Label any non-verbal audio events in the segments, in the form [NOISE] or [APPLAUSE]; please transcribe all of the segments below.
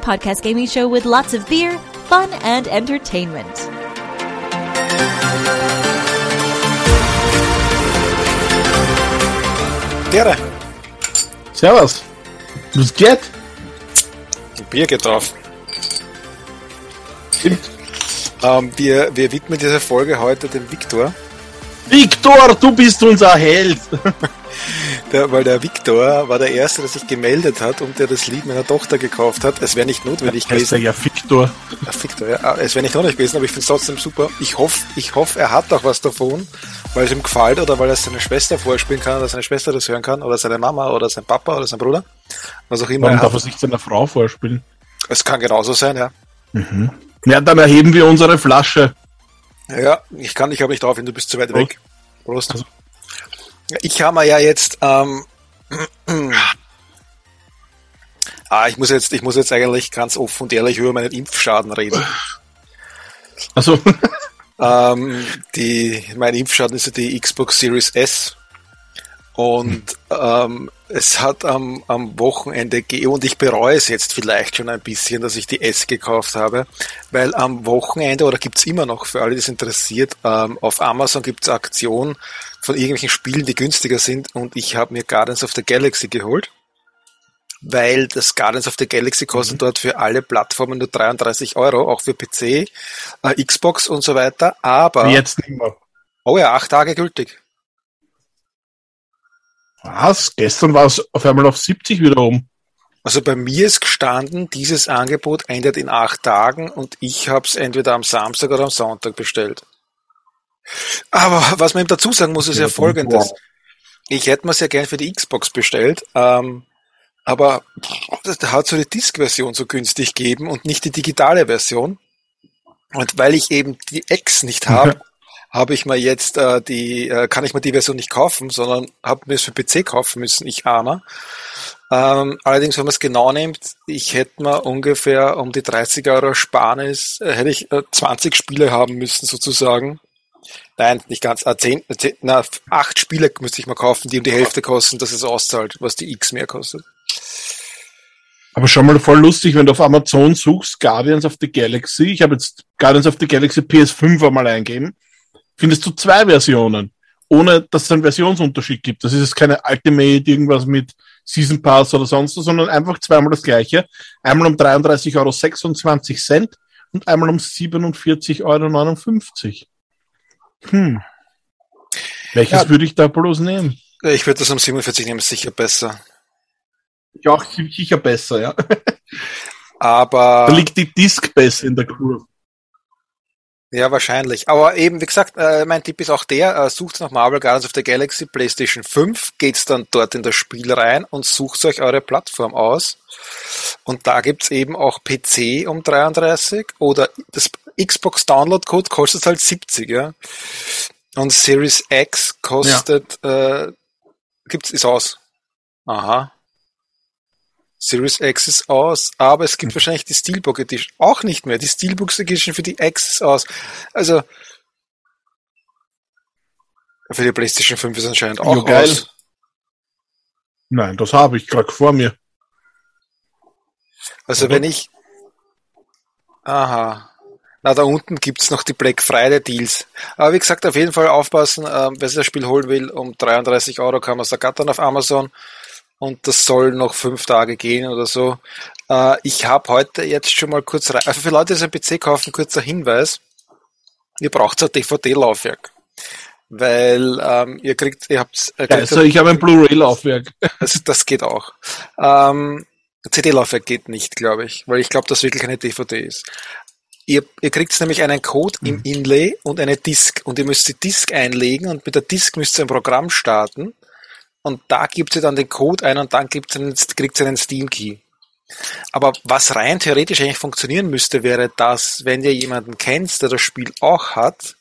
The podcast gaming show with lots of beer, fun, and entertainment. Gerne. Servus. Was geht? Ein Bier geht drauf. Ähm, wir, wir widmen diese Folge heute dem Viktor, Viktor, du bist unser Held. [LAUGHS] der, weil der Viktor war der Erste, der sich gemeldet hat und der das Lied meiner Tochter gekauft hat. Es wäre nicht notwendig Heißt er gewesen. ja Viktor. Ach, Viktor, ja. Ah, Es wäre nicht notwendig gewesen, aber ich finde es trotzdem super. Ich hoffe, ich hoffe, er hat auch was davon, weil es ihm gefällt oder weil er seine Schwester vorspielen kann oder seine Schwester das hören kann oder seine Mama oder sein Papa oder sein Bruder. Was auch immer. Warum er darf er sich seiner Frau vorspielen? Es kann genauso sein, ja. Ja, dann erheben wir unsere Flasche. Ja, ich kann, ich habe nicht drauf, du bist zu weit Prost. weg. Prost. Also- Ich habe ja jetzt, ähm, [CLEARS THROAT] ah, ich muss jetzt, ich muss jetzt eigentlich ganz offen und ehrlich über meinen Impfschaden reden. [LAUGHS] Also, [LAUGHS] ähm, die, mein Impfschaden ist ja die Xbox Series S. Und ähm, es hat am, am Wochenende ge und ich bereue es jetzt vielleicht schon ein bisschen, dass ich die S gekauft habe, weil am Wochenende, oder gibt's immer noch für alle, die es interessiert, ähm, auf Amazon gibt's Aktionen von irgendwelchen Spielen, die günstiger sind und ich habe mir Guardians of the Galaxy geholt, weil das Guardians of the Galaxy kostet dort für alle Plattformen nur 33 Euro, auch für PC, äh, Xbox und so weiter, aber, jetzt nicht mehr. oh ja, acht Tage gültig. Was? Gestern war es auf einmal auf 70 wieder oben. Also bei mir ist gestanden, dieses Angebot endet in acht Tagen und ich habe es entweder am Samstag oder am Sonntag bestellt. Aber was man ihm dazu sagen muss, ist ja, Ja, folgendes. Ich hätte mir sehr gern für die Xbox bestellt, ähm, aber da hat so eine Disk-Version so günstig gegeben und nicht die digitale Version. Und weil ich eben die X nicht habe, habe ich mir jetzt äh, die, äh, kann ich mir die Version nicht kaufen, sondern habe mir es für PC kaufen müssen, ich armer. Ähm, allerdings, wenn man es genau nimmt, ich hätte mir ungefähr um die 30 Euro Sparnis, äh, hätte ich äh, 20 Spiele haben müssen sozusagen. Nein, nicht ganz, äh, 10, äh, 10, na, acht Spiele müsste ich mal kaufen, die um die Hälfte kosten, dass es auszahlt, was die X mehr kostet. Aber schon mal voll lustig, wenn du auf Amazon suchst, Guardians of the Galaxy. Ich habe jetzt Guardians of the Galaxy PS5 einmal eingeben. Findest du zwei Versionen, ohne dass es einen Versionsunterschied gibt. Das ist jetzt keine Ultimate, irgendwas mit Season Pass oder sonst was, sondern einfach zweimal das gleiche. Einmal um 33,26 Euro und einmal um 47,59 Euro. Hm. Welches Ja. würde ich da bloß nehmen? Ich würde das um 47 nehmen, ist sicher besser. Ja, sicher besser, ja. [LAUGHS] Aber. Da liegt die Disk besser in der Kurve. Ja, wahrscheinlich. Aber eben, wie gesagt, äh, mein Tipp ist auch der, äh, sucht nach Marvel Guardians of the Galaxy PlayStation 5, geht's dann dort in das Spiel rein und sucht euch eure Plattform aus. Und da gibt's eben auch PC um 33 oder das Xbox Download Code kostet halt 70, ja. Und Series X kostet, äh, gibt's, ist aus. Aha. Series X ist aus, aber es gibt wahrscheinlich die Steelbook Edition auch nicht mehr. Die Steelbook Edition für die X ist aus. Also für die PlayStation 5 ist anscheinend auch Ja, geil. aus. Nein, das habe ich gerade vor mir. Also Oder? wenn ich Aha. Na, da unten gibt's noch die Black Friday Deals. Aber wie gesagt, auf jeden Fall aufpassen, ähm, wer sich das Spiel holen will, um 33 Euro kann man es ergattern auf Amazon. Und das soll noch fünf Tage gehen oder so. Äh, ich habe heute jetzt schon mal kurz rein. Also für Leute, die einen PC kaufen, kurzer Hinweis. Ihr braucht ein DVD-Laufwerk. Weil ähm, ihr kriegt, ihr habt, ihr Ja, also ich habe ein Blu-ray-Laufwerk. das, das geht auch. Ähm, CD-Laufwerk geht nicht, glaube ich, weil ich glaube, dass wirklich eine DVD ist. Ihr, ihr kriegt nämlich einen Code im Inlay und eine Disk und ihr müsst die Disk einlegen und mit der Disk müsst ihr ein Programm starten und da gibt sie dann den Code ein und dann gibt einen, kriegt sie einen Steam-Key. Aber was rein theoretisch eigentlich funktionieren müsste, wäre, dass, wenn ihr jemanden kennst, der das Spiel auch hat,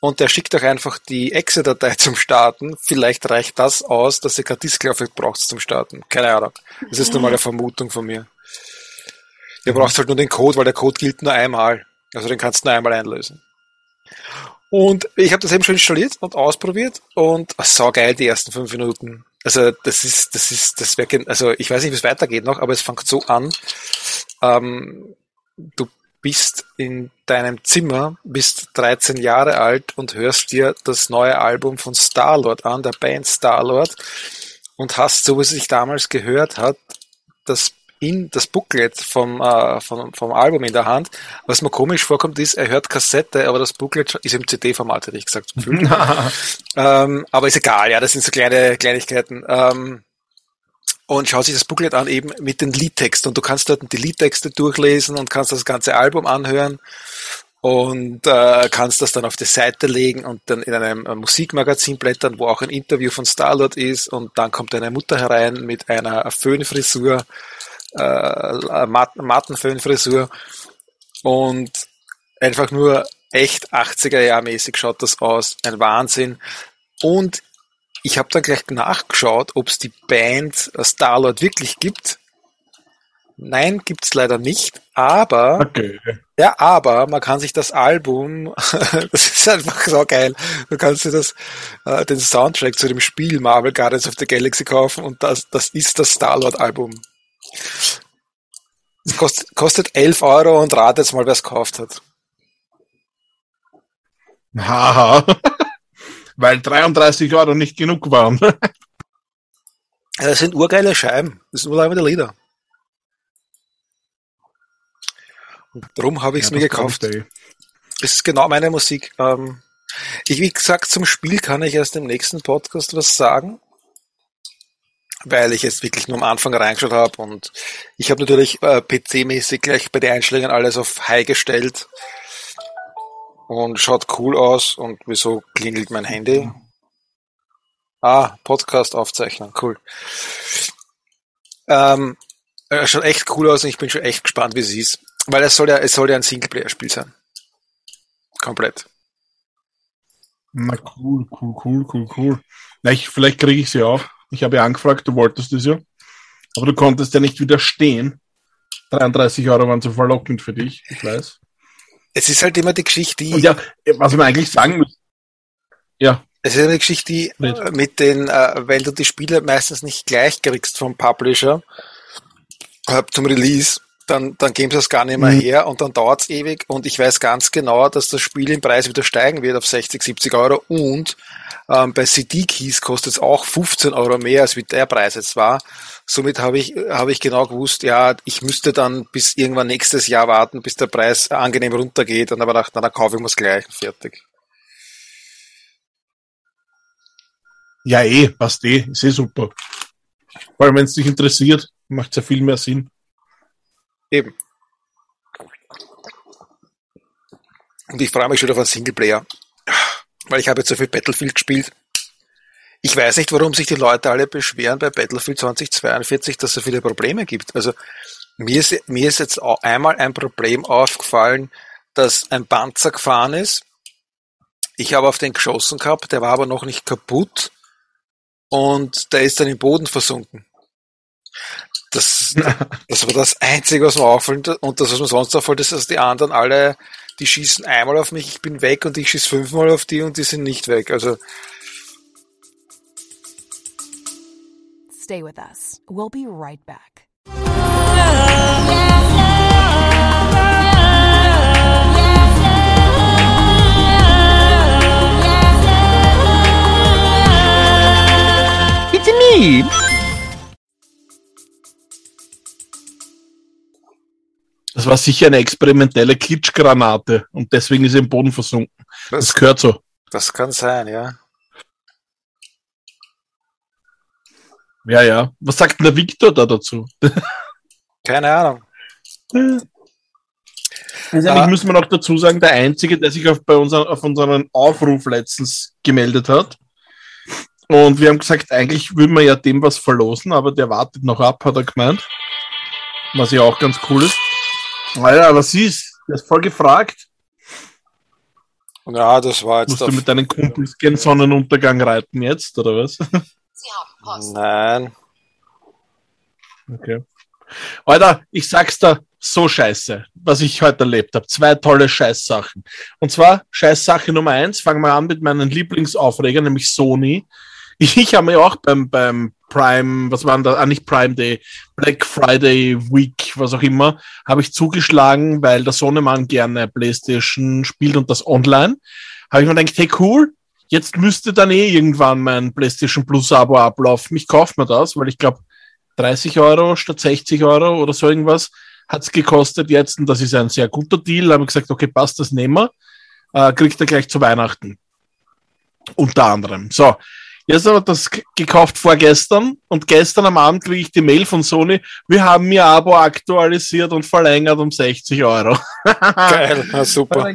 und der schickt euch einfach die Exe-Datei zum Starten, vielleicht reicht das aus, dass ihr kein Disklaufwerk braucht zum Starten. Keine Ahnung. Das ist nur mal eine Vermutung von mir. Ihr braucht halt nur den Code, weil der Code gilt nur einmal. Also den kannst du nur einmal einlösen. Und ich habe das eben schon installiert und ausprobiert und so geil die ersten fünf Minuten. Also das ist, das ist, das wäre, also ich weiß nicht, wie es weitergeht noch, aber es fängt so an. Ähm, du bist in deinem Zimmer, bist 13 Jahre alt und hörst dir das neue Album von Starlord an, der Band Starlord, und hast, so wie es sich damals gehört hat, das in das Booklet vom, äh, vom, vom Album in der Hand. Was mir komisch vorkommt, ist, er hört Kassette, aber das Booklet ist im CD-Format, hätte ich gesagt. [LAUGHS] ähm, aber ist egal, ja, das sind so kleine Kleinigkeiten. Ähm, und schaut sich das Booklet an, eben mit den Liedtexten. Und du kannst dort die Liedtexte durchlesen und kannst das ganze Album anhören und äh, kannst das dann auf die Seite legen und dann in einem Musikmagazin blättern, wo auch ein Interview von Starlord ist und dann kommt deine Mutter herein mit einer Föhnfrisur, äh, Mattenföhnfrisur und einfach nur echt 80er Jahr mäßig schaut das aus, ein Wahnsinn. Und ich habe dann gleich nachgeschaut, ob es die Band Starlord wirklich gibt. Nein, gibt's leider nicht, aber Okay. ja, aber man kann sich das Album, [LAUGHS] das ist einfach so geil. Du kannst dir das, äh, den Soundtrack zu dem Spiel Marvel Guardians of the Galaxy kaufen und das, das ist das Starlord-Album. Es kostet, kostet 11 Euro und rat jetzt mal, wer es gekauft hat. Haha. [LAUGHS] Weil 33 Euro nicht genug waren. Ja, das sind urgeile Scheiben. Das sind urgeile Lieder. Darum habe ich es Ja, mir gekauft. Das ist genau meine Musik. Ähm, ich, wie gesagt, zum Spiel kann ich erst im nächsten Podcast was sagen, weil ich jetzt wirklich nur am Anfang reingeschaut habe und ich habe natürlich äh, PC-mäßig gleich bei den Einstellungen alles auf High gestellt und schaut cool aus und wieso klingelt mein Handy? Ah, Podcast aufzeichnen, cool. Ähm, äh, schaut echt cool aus und ich bin schon echt gespannt, wie es ist. Weil es soll ja, es soll ja ein Singleplayer-Spiel sein. Komplett. Na cool, cool, cool, cool, cool. Ich, vielleicht kriege ich sie auch. Ich habe ja angefragt, du wolltest es ja. Aber du konntest ja nicht widerstehen. 33 Euro waren zu verlockend für dich, ich weiß. Es ist halt immer die Geschichte, die, Und ja, was man eigentlich sagen muss. Ja, es ist immer die Geschichte, die äh, mit den, äh, wenn du die Spiele meistens nicht gleich kriegst vom Publisher äh, zum Release, dann, dann geben sie es gar nicht mehr Mhm. her und dann dauert's ewig und ich weiß ganz genau, dass das Spiel im Preis wieder steigen wird auf 60, 70 Euro und ähm, bei CD-Keys kostet es auch 15 Euro mehr, als wie der Preis jetzt war. Somit habe ich, habe ich genau gewusst, ja, ich müsste dann bis irgendwann nächstes Jahr warten, bis der Preis angenehm runtergeht und aber gedacht, na, dann kaufe ich mir's gleich und fertig. ja eh, passt eh, ist eh super. Vor allem, wenn es dich interessiert, macht es ja viel mehr Sinn. Eben. Und ich freue mich schon auf einen Singleplayer. Weil ich habe jetzt so viel Battlefield gespielt. Ich weiß nicht, warum sich die Leute alle beschweren bei Battlefield 2042, dass es so viele Probleme gibt. Also mir ist, mir ist jetzt auch einmal ein Problem aufgefallen, dass ein Panzer gefahren ist. Ich habe auf den geschossen gehabt, der war aber noch nicht kaputt und der ist dann im Boden versunken. Das, [LAUGHS] das war das Einzige, was mir auffällt. Und das, was mir sonst auffällt, ist, dass die anderen alle, die schießen einmal auf mich, ich bin weg und ich schieße fünfmal auf die und die sind nicht weg. Also Stay with us. We'll be right back. It's me. Das war sicher eine experimentelle Kitschgranate und deswegen ist er im Boden versunken. Das das, gehört so. das kann sein, ja. Ja, ja. Was sagt denn der Victor da dazu? Keine Ahnung. Letztendlich Ah. müssen wir noch dazu sagen, der Einzige, der sich auf, bei unseren, auf unseren Aufruf letztens gemeldet hat Und wir haben gesagt, eigentlich würden wir ja dem was verlosen, aber der wartet noch ab, hat er gemeint. Was ja auch ganz cool ist. Alter, was ist? Der ist voll gefragt. Ja, das war jetzt Musst du mit deinen Kumpels gen Sonnenuntergang reiten jetzt, oder was? Nein. Okay. Alter, ich sag's dir, so scheiße, was ich heute erlebt habe. Zwei tolle Scheißsachen. Und zwar Scheißsache Nummer eins, fangen wir an mit meinen Lieblingsaufreger, nämlich Sony. Ich, ich habe mir auch beim, beim Prime, was war denn da, ah, nicht Prime Day, Black Friday Week, was auch immer, habe ich zugeschlagen, weil der Sohnemann gerne Playstation spielt und das online. Habe ich mir gedacht, hey cool, jetzt müsste dann eh irgendwann mein PlayStation Plus Abo ablaufen. Ich kaufe mir das, weil ich glaube 30 Euro statt 60 Euro oder so irgendwas hat's gekostet jetzt und das ist ein sehr guter Deal. Da habe ich gesagt, okay, passt, das nehmen wir. Äh, kriegt er gleich zu Weihnachten. Unter anderem. So, Jetzt aber das gekauft vorgestern und gestern am Abend kriege ich die Mail von Sony, wir haben ihr Abo aktualisiert und verlängert um 60 Euro. Geil, [LAUGHS] na, super.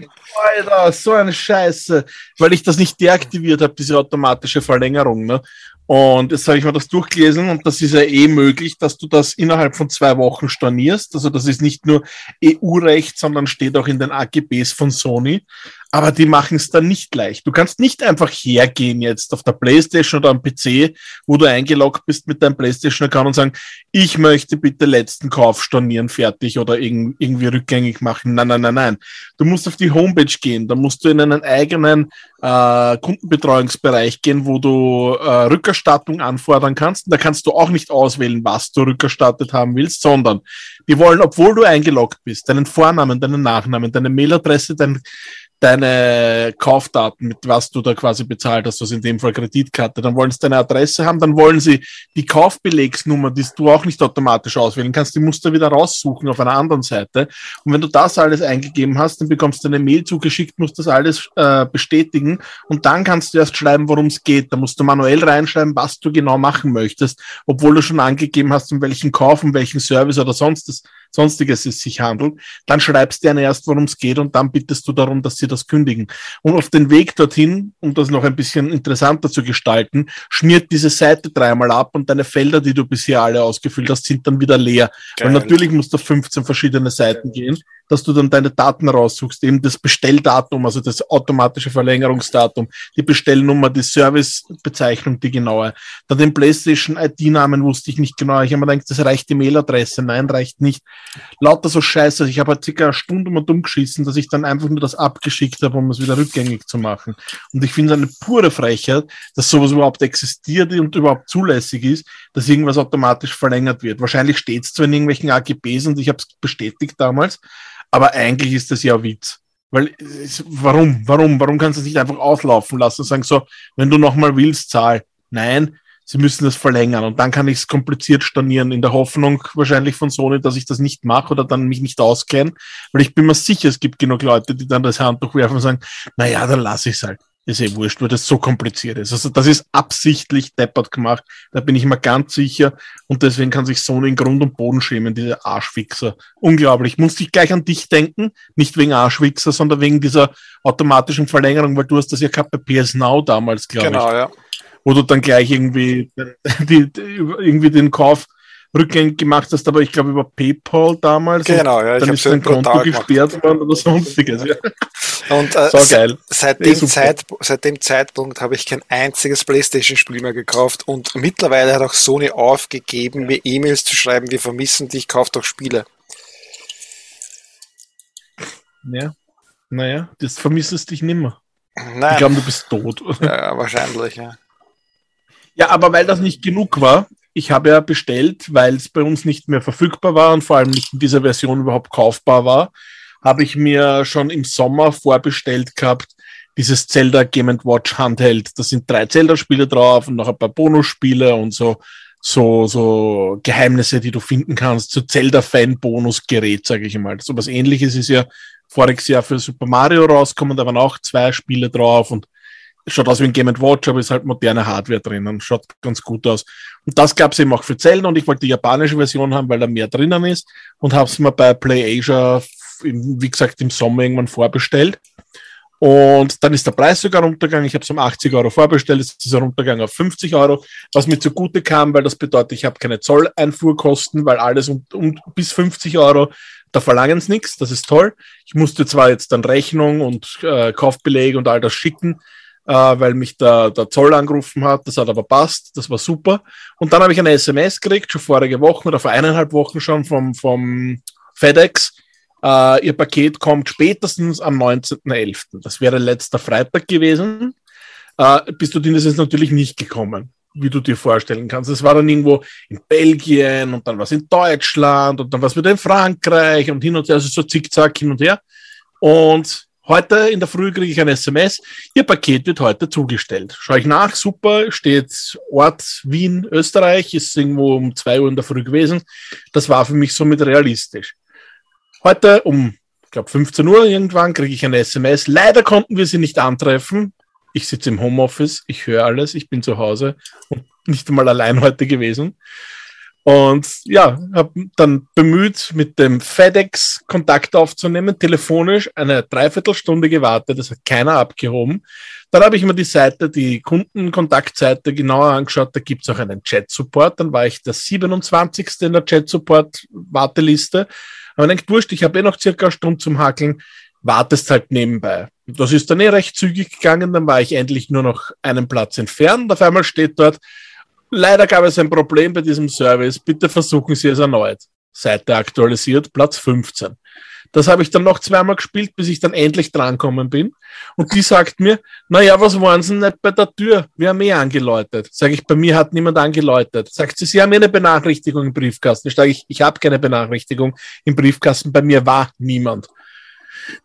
Alter, so eine Scheiße, weil ich das nicht deaktiviert habe, diese automatische Verlängerung. Ne? Und jetzt habe ich mir das durchgelesen und das ist ja eh möglich, dass du das innerhalb von zwei Wochen stornierst. Also das ist nicht nur EU-Recht, sondern steht auch in den AGBs von Sony. Aber die machen es dann nicht leicht. Du kannst nicht einfach hergehen jetzt auf der Playstation oder am PC, wo du eingeloggt bist mit deinem Playstation-Account und sagen, ich möchte bitte letzten Kauf stornieren, fertig oder irgendwie rückgängig machen. Nein, nein, nein, nein. Du musst auf die Homepage gehen, da musst du in einen eigenen äh, Kundenbetreuungsbereich gehen, wo du äh, Rückerstattung anfordern kannst. Da kannst du auch nicht auswählen, was du rückerstattet haben willst, sondern die wollen, obwohl du eingeloggt bist, deinen Vornamen, deinen Nachnamen, deine Mailadresse, dein deine Kaufdaten, mit was du da quasi bezahlt hast, also in dem Fall Kreditkarte, dann wollen sie deine Adresse haben, dann wollen sie die Kaufbelegsnummer, die du auch nicht automatisch auswählen kannst, die musst du wieder raussuchen auf einer anderen Seite. Und wenn du das alles eingegeben hast, dann bekommst du eine Mail zugeschickt, musst das alles äh, bestätigen und dann kannst du erst schreiben, worum es geht. Da musst du manuell reinschreiben, was du genau machen möchtest, obwohl du schon angegeben hast, um welchen Kauf, um welchen Service oder sonst sonstiges es sich handelt. Dann schreibst du ihnen erst, worum es geht und dann bittest du darum, dass sie das kündigen. Und auf den Weg dorthin, um das noch ein bisschen interessanter zu gestalten, schmiert diese Seite dreimal ab und deine Felder, die du bisher alle ausgefüllt hast, sind dann wieder leer. Geil. Weil natürlich musst du auf 15 verschiedene Seiten gehen dass du dann deine Daten raussuchst, eben das Bestelldatum, also das automatische Verlängerungsdatum, die Bestellnummer, die Servicebezeichnung, die genaue. Dann den PlayStation ID-Namen wusste ich nicht genau. Ich habe mir gedacht, das reicht die Mailadresse. Nein, reicht nicht. Lauter so scheiße. Ich habe halt circa eine Stunde mal dumm geschissen, dass ich dann einfach nur das abgeschickt habe, um es wieder rückgängig zu machen. Und ich finde es eine pure Frechheit, dass sowas überhaupt existiert und überhaupt zulässig ist, dass irgendwas automatisch verlängert wird. Wahrscheinlich steht es zwar in irgendwelchen AGBs und ich habe es bestätigt damals, aber eigentlich ist das ja Witz. Weil, warum, warum, warum kannst du es nicht einfach auslaufen lassen und sagen so, wenn du nochmal willst, zahl. Nein, sie müssen das verlängern und dann kann ich es kompliziert stornieren, in der Hoffnung wahrscheinlich von Sony, dass ich das nicht mache oder dann mich nicht auskenne, weil ich bin mir sicher, es gibt genug Leute, die dann das Handtuch werfen und sagen, naja, dann lasse ich es halt ist eh wurscht, weil das so kompliziert ist. Also das ist absichtlich deppert gemacht, da bin ich mir ganz sicher und deswegen kann sich Sony in Grund und Boden schämen, diese Arschwichser. Unglaublich. Musste ich gleich an dich denken, nicht wegen Arschwichser, sondern wegen dieser automatischen Verlängerung, weil du hast das ja gehabt bei PS Now damals, glaube genau, ich. Genau, ja. Wo du dann gleich irgendwie, [LAUGHS] die, die, irgendwie den Kauf rückgängig gemacht hast, aber ich glaube über PayPal damals. Genau, ja. Dann ist dein Konto gesperrt worden oder sonstiges. Ja. Und äh, so geil. Seit, dem Zeit, seit dem Zeitpunkt habe ich kein einziges PlayStation-Spiel mehr gekauft und mittlerweile hat auch Sony aufgegeben, mir E-Mails zu schreiben, wir vermissen dich, kauf doch Spiele. Ja, naja, das vermissest dich nimmer. Nein. Ich glaube, du bist tot. Ja, wahrscheinlich, ja. Ja, aber weil das nicht genug war, ich habe ja bestellt, weil es bei uns nicht mehr verfügbar war und vor allem nicht in dieser Version überhaupt kaufbar war, habe ich mir schon im Sommer vorbestellt gehabt, dieses Zelda Game Watch Handheld. Da sind drei Zelda-Spiele drauf und noch ein paar Bonusspiele und so, so, so Geheimnisse, die du finden kannst. So Zelda-Fan-Bonus-Gerät, sage ich mal. So was ähnliches ist ja voriges Jahr für Super Mario rausgekommen, da waren auch zwei Spiele drauf und schaut aus wie ein Game Watch, aber ist halt moderne Hardware drinnen, schaut ganz gut aus. Und das gab es eben auch für Zelda und ich wollte die japanische Version haben, weil da mehr drinnen ist und habe es mir bei PlayAsia wie gesagt, im Sommer irgendwann vorbestellt. Und dann ist der Preis sogar runtergegangen. Ich habe es um 80 Euro vorbestellt, es ist runtergegangen auf 50 Euro, was mir zugute kam, weil das bedeutet, ich habe keine Zolleinfuhrkosten, weil alles um, um bis 50 Euro, da verlangen es nichts, das ist toll. Ich musste zwar jetzt dann Rechnung und äh, Kaufbeleg und all das schicken, äh, weil mich der, der Zoll angerufen hat, das hat aber passt, das war super. Und dann habe ich eine SMS gekriegt, schon vorige Woche oder vor eineinhalb Wochen schon vom, vom FedEx, äh, ihr Paket kommt spätestens am 19.11. Das wäre letzter Freitag gewesen. Äh, du denen ist natürlich nicht gekommen, wie du dir vorstellen kannst. Es war dann irgendwo in Belgien und dann was in Deutschland und dann was wieder in Frankreich und hin und her, also so zickzack hin und her. Und heute in der Früh kriege ich ein SMS, Ihr Paket wird heute zugestellt. Schaue ich nach, super, steht Ort Wien, Österreich, ist irgendwo um zwei Uhr in der Früh gewesen. Das war für mich somit realistisch. Heute um, ich glaube, 15 Uhr irgendwann kriege ich eine SMS. Leider konnten wir sie nicht antreffen. Ich sitze im Homeoffice, ich höre alles, ich bin zu Hause und nicht einmal allein heute gewesen. Und ja, habe dann bemüht, mit dem FedEx Kontakt aufzunehmen, telefonisch eine Dreiviertelstunde gewartet, das hat keiner abgehoben. Dann habe ich mir die Seite, die Kundenkontaktseite genauer angeschaut, da gibt es auch einen Chat-Support. Dann war ich der 27. in der Chat-Support-Warteliste aber denkt, wurscht, ich habe eh noch circa eine Stunde zum Hakeln, wartest halt nebenbei. Das ist dann eh recht zügig gegangen, dann war ich endlich nur noch einen Platz entfernt. Auf einmal steht dort, leider gab es ein Problem bei diesem Service, bitte versuchen Sie es erneut. Seite aktualisiert, Platz 15. Das habe ich dann noch zweimal gespielt, bis ich dann endlich drankommen bin. Und die sagt mir, na ja, was waren Sie nicht bei der Tür? Wir haben eh angeläutet. Sage ich, bei mir hat niemand angeläutet. Sagt sie, Sie haben eh eine Benachrichtigung im Briefkasten. Sage ich, ich habe keine Benachrichtigung im Briefkasten. Bei mir war niemand.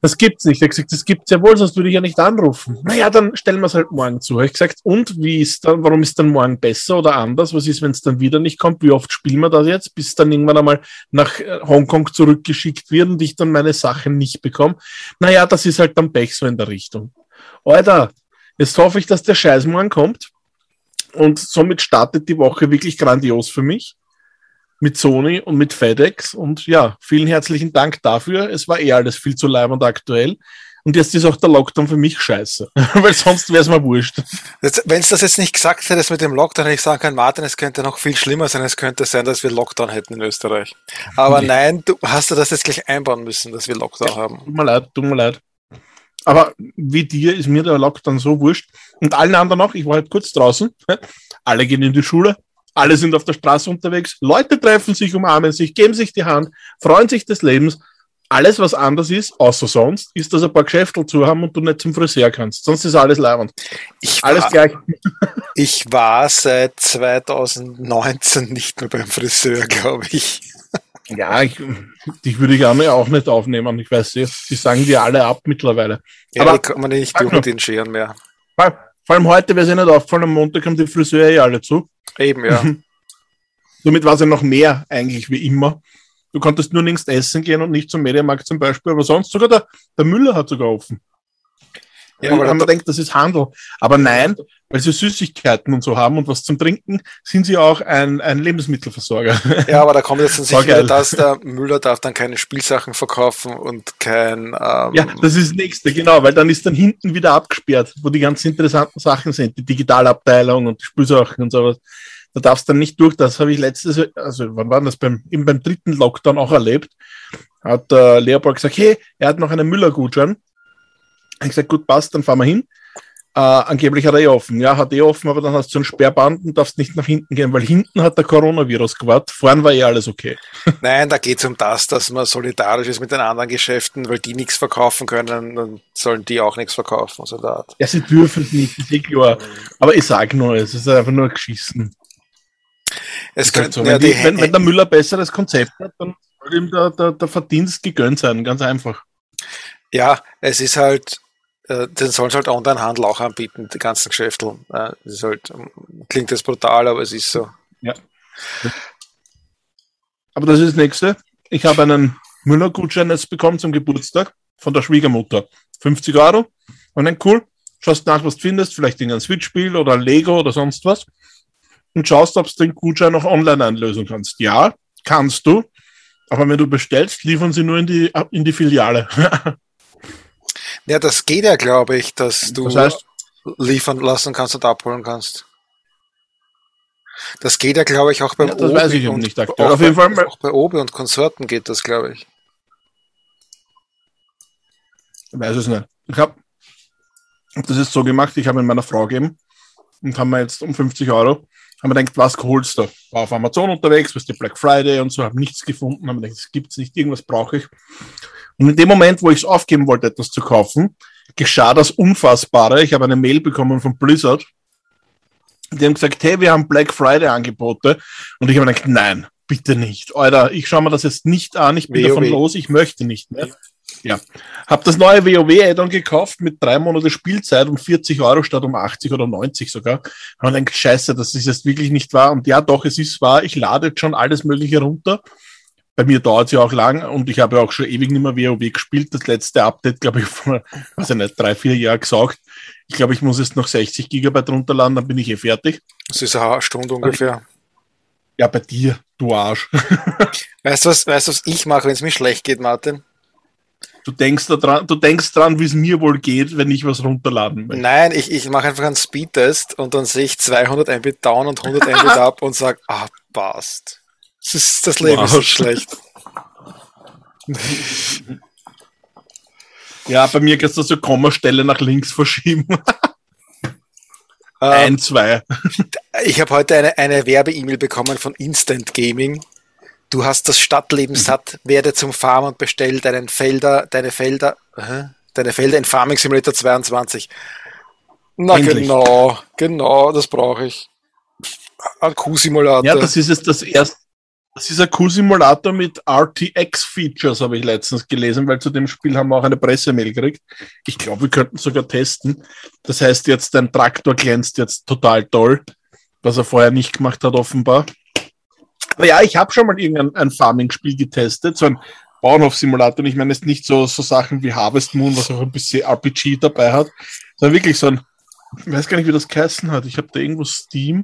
Das gibt's nicht. Er hat gesagt, das gibt's ja wohl, sonst würde ich ja nicht anrufen. Naja, dann stellen wir es halt morgen zu. Ich gesagt, und wie ist dann, warum ist dann morgen besser oder anders? Was ist, wenn es dann wieder nicht kommt? Wie oft spielen wir das jetzt, bis dann irgendwann einmal nach äh, Hongkong zurückgeschickt wird und ich dann meine Sachen nicht bekomme? Naja, das ist halt dann Pech so in der Richtung. Alter, jetzt hoffe ich, dass der Scheiß morgen kommt. Und somit startet die Woche wirklich grandios für mich mit Sony und mit FedEx. Und ja, vielen herzlichen Dank dafür. Es war eh alles viel zu live und aktuell. Und jetzt ist auch der Lockdown für mich scheiße, [LAUGHS] weil sonst wäre es mal wurscht. Wenn es das jetzt nicht gesagt hättest mit dem Lockdown, hätte ich sagen können, Martin, es könnte noch viel schlimmer sein. Es könnte sein, dass wir Lockdown hätten in Österreich. Aber nee. nein, du hast du das jetzt gleich einbauen müssen, dass wir Lockdown ja, haben. Tut mir leid, tut mir leid. Aber wie dir ist mir der Lockdown so wurscht. Und allen anderen auch, ich war halt kurz draußen. [LAUGHS] Alle gehen in die Schule, alle sind auf der Straße unterwegs, Leute treffen sich, umarmen sich, geben sich die Hand, freuen sich des Lebens. Alles, was anders ist, außer sonst, ist, dass ein paar Geschäfte zu haben und du nicht zum Friseur kannst. Sonst ist alles leibend. Ich alles war, gleich. [LAUGHS] Ich war seit 2019 nicht mehr beim Friseur, glaube ich. [LAUGHS] Ja, ich, dich würde ich auch nicht aufnehmen. Ich weiß, sie, sie sagen die alle ab mittlerweile. Ja, Aber kann man nicht durch den Scheren mehr. Vor allem heute wäre es nicht aufgefallen, am Montag haben die Friseure eh alle zu. Eben, ja. [LAUGHS] Somit war es ja noch mehr eigentlich wie immer. Du konntest nur längst essen gehen und nicht zum Mediamarkt zum Beispiel, aber sonst sogar der, der Müller hat sogar offen. Ja, weil man denkt, das ist Handel. Aber nein, weil sie Süßigkeiten und so haben und was zum Trinken, sind sie auch ein, ein Lebensmittelversorger. Ja, aber da kommt jetzt [LAUGHS] sicher wieder das, der Müller darf dann keine Spielsachen verkaufen und kein... Ähm ja, das ist das Nächste, genau, weil dann ist dann hinten wieder abgesperrt, wo die ganz interessanten Sachen sind, die Digitalabteilung und die Spielsachen und sowas. Da darfst du dann nicht durch. Das habe ich letztes, also wann war das beim, eben beim dritten Lockdown auch erlebt. Hat äh, Leopold gesagt, hey, er hat noch einen Müller-Gutschein. Ich gesagt, gut, passt, dann fahren wir hin. Äh, angeblich hat er eh offen. Ja, hat eh offen, aber dann hast du einen Sperrband und darfst nicht nach hinten gehen, weil hinten hat der Coronavirus gewartet. Vorn war eh alles okay. [LAUGHS] Nein, da geht es um das, dass man solidarisch ist mit den anderen Geschäften, weil die nichts verkaufen können, dann sollen die auch nichts verkaufen. So Ja, sie dürfen es nicht, ist eh klar. Aber ich sage nur, es ist einfach nur geschissen. Es könnte, so. wenn, ja, die, wenn, wenn, der Müller besseres Konzept hat, dann soll ihm der, der, der Verdienst gegönnt sein, ganz einfach. Ja, es ist halt, den sollen sie halt Online-Handel auch anbieten, die ganzen Geschäfte. Äh, das halt, klingt jetzt brutal, aber es ist so. Ja. Aber das ist das nächste. Ich habe einen Müller-Gutschein jetzt bekommen zum Geburtstag von der Schwiegermutter. 50 Euro. Und dann cool. Schaust nach, was du findest, vielleicht in ein Switch-Spiel oder Lego oder sonst was und schaust, ob du den Gutschein noch online einlösen kannst. Ja, kannst du. Aber wenn du bestellst, liefern sie nur in die, in die Filiale. [LAUGHS] Ja, das geht ja, glaube ich, dass du Das heißt, liefern lassen kannst und abholen kannst. Das geht ja, glaube ich, auch beim Ja, das weiß ich und nicht aktuell. Auch Auf jeden bei, Fall- Auch bei Obi und Konsorten geht das, glaube ich. ich weiß es nicht. Ich habe hab das jetzt so gemacht, ich habe in meiner Frau gegeben und haben wir jetzt um 50 Euro, haben wir gedacht, was holst du? War auf Amazon unterwegs, was die Black Friday und so, habe nichts gefunden, haben gedacht, das gibt's nicht, irgendwas brauche ich. Und in dem Moment, wo ich es aufgeben wollte, etwas zu kaufen, geschah das Unfassbare. Ich habe eine Mail bekommen von Blizzard. Die haben gesagt, hey, wir haben Black Friday Angebote. Und ich habe gedacht, nein, bitte nicht. Alter, ich schaue mir das jetzt nicht an, ich bin WoW. davon los, ich möchte nicht mehr. Ja. Hab das neue WoW-Add-on gekauft mit drei Monate Spielzeit um 40 Euro statt um 80 oder 90 sogar. Und dann scheiße, das ist jetzt wirklich nicht wahr. Und ja, doch, es ist wahr. Ich lade jetzt schon alles Mögliche runter. Bei mir dauert es ja auch lang und ich habe ja auch schon ewig nicht mehr WoW gespielt. Das letzte Update, glaube ich, [LAUGHS] vor, weiß ich nicht, drei, vier Jahren gesaugt. Ich glaube, ich muss jetzt noch 60 Gigabyte runterladen, dann bin ich eh fertig. Das ist eine Stunde ungefähr. Ja, bei dir, du Arsch. [LAUGHS] Weißt du, was, weißt was ich mache, wenn es mir schlecht geht, Martin? Du denkst da dran, du denkst dran, wie es mir wohl geht, wenn ich was runterladen möchte. Nein, ich, ich mache einfach einen Speedtest und dann sehe ich 200 Mbit down und 100 Mbit [LAUGHS] up und sage, ah, passt. Das, ist, das Leben ist Wow. nicht schlecht. [LAUGHS] Ja, bei mir kannst du so Kommastelle nach links verschieben. Ähm, Ein, zwei. ich habe heute eine, eine Werbe-E-Mail bekommen von Instant Gaming. Du hast das Stadtleben satt, werde zum Farmer und bestell deinen Felder, deine Felder, deine Felder in Farming Simulator 22. Na Endlich. genau, genau, das brauche ich. Ein Q-Simulator. Ja, das ist jetzt das erste. Das ist ein Q-Simulator mit RTX-Features, habe ich letztens gelesen, weil zu dem Spiel haben wir auch eine Pressemail gekriegt. Ich glaube, wir könnten sogar testen. Das heißt jetzt, dein Traktor glänzt jetzt total toll, was er vorher nicht gemacht hat, offenbar. Aber ja, ich habe schon mal irgendein ein Farming-Spiel getestet, so ein Bauernhof-Simulator. Und ich meine jetzt nicht so, so Sachen wie Harvest Moon, was auch ein bisschen RPG dabei hat, sondern wirklich so ein, ich weiß gar nicht, wie das geheißen hat. Ich habe da irgendwo Steam.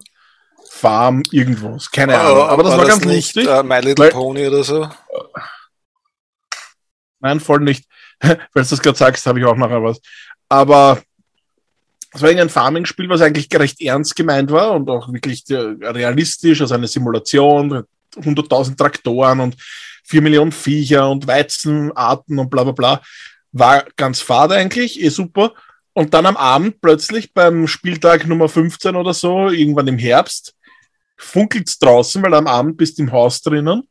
Farm irgendwas. Keine Ahnung. Aber das war, ganz nicht lustig. äh, My Little Pony oder so. Nein, voll nicht. [LAUGHS] Weil du das gerade sagst, habe ich auch nachher was. Aber es war irgendein Farming-Spiel, was eigentlich recht ernst gemeint war und auch wirklich äh, realistisch, also eine Simulation, 100.000 Traktoren und 4 Millionen Viecher und Weizenarten und bla bla bla. War ganz fad eigentlich, eh super. Und dann am Abend plötzlich beim Spieltag Nummer 15 oder so, irgendwann im Herbst, funkelt's draußen, weil am Abend bist du im Haus drinnen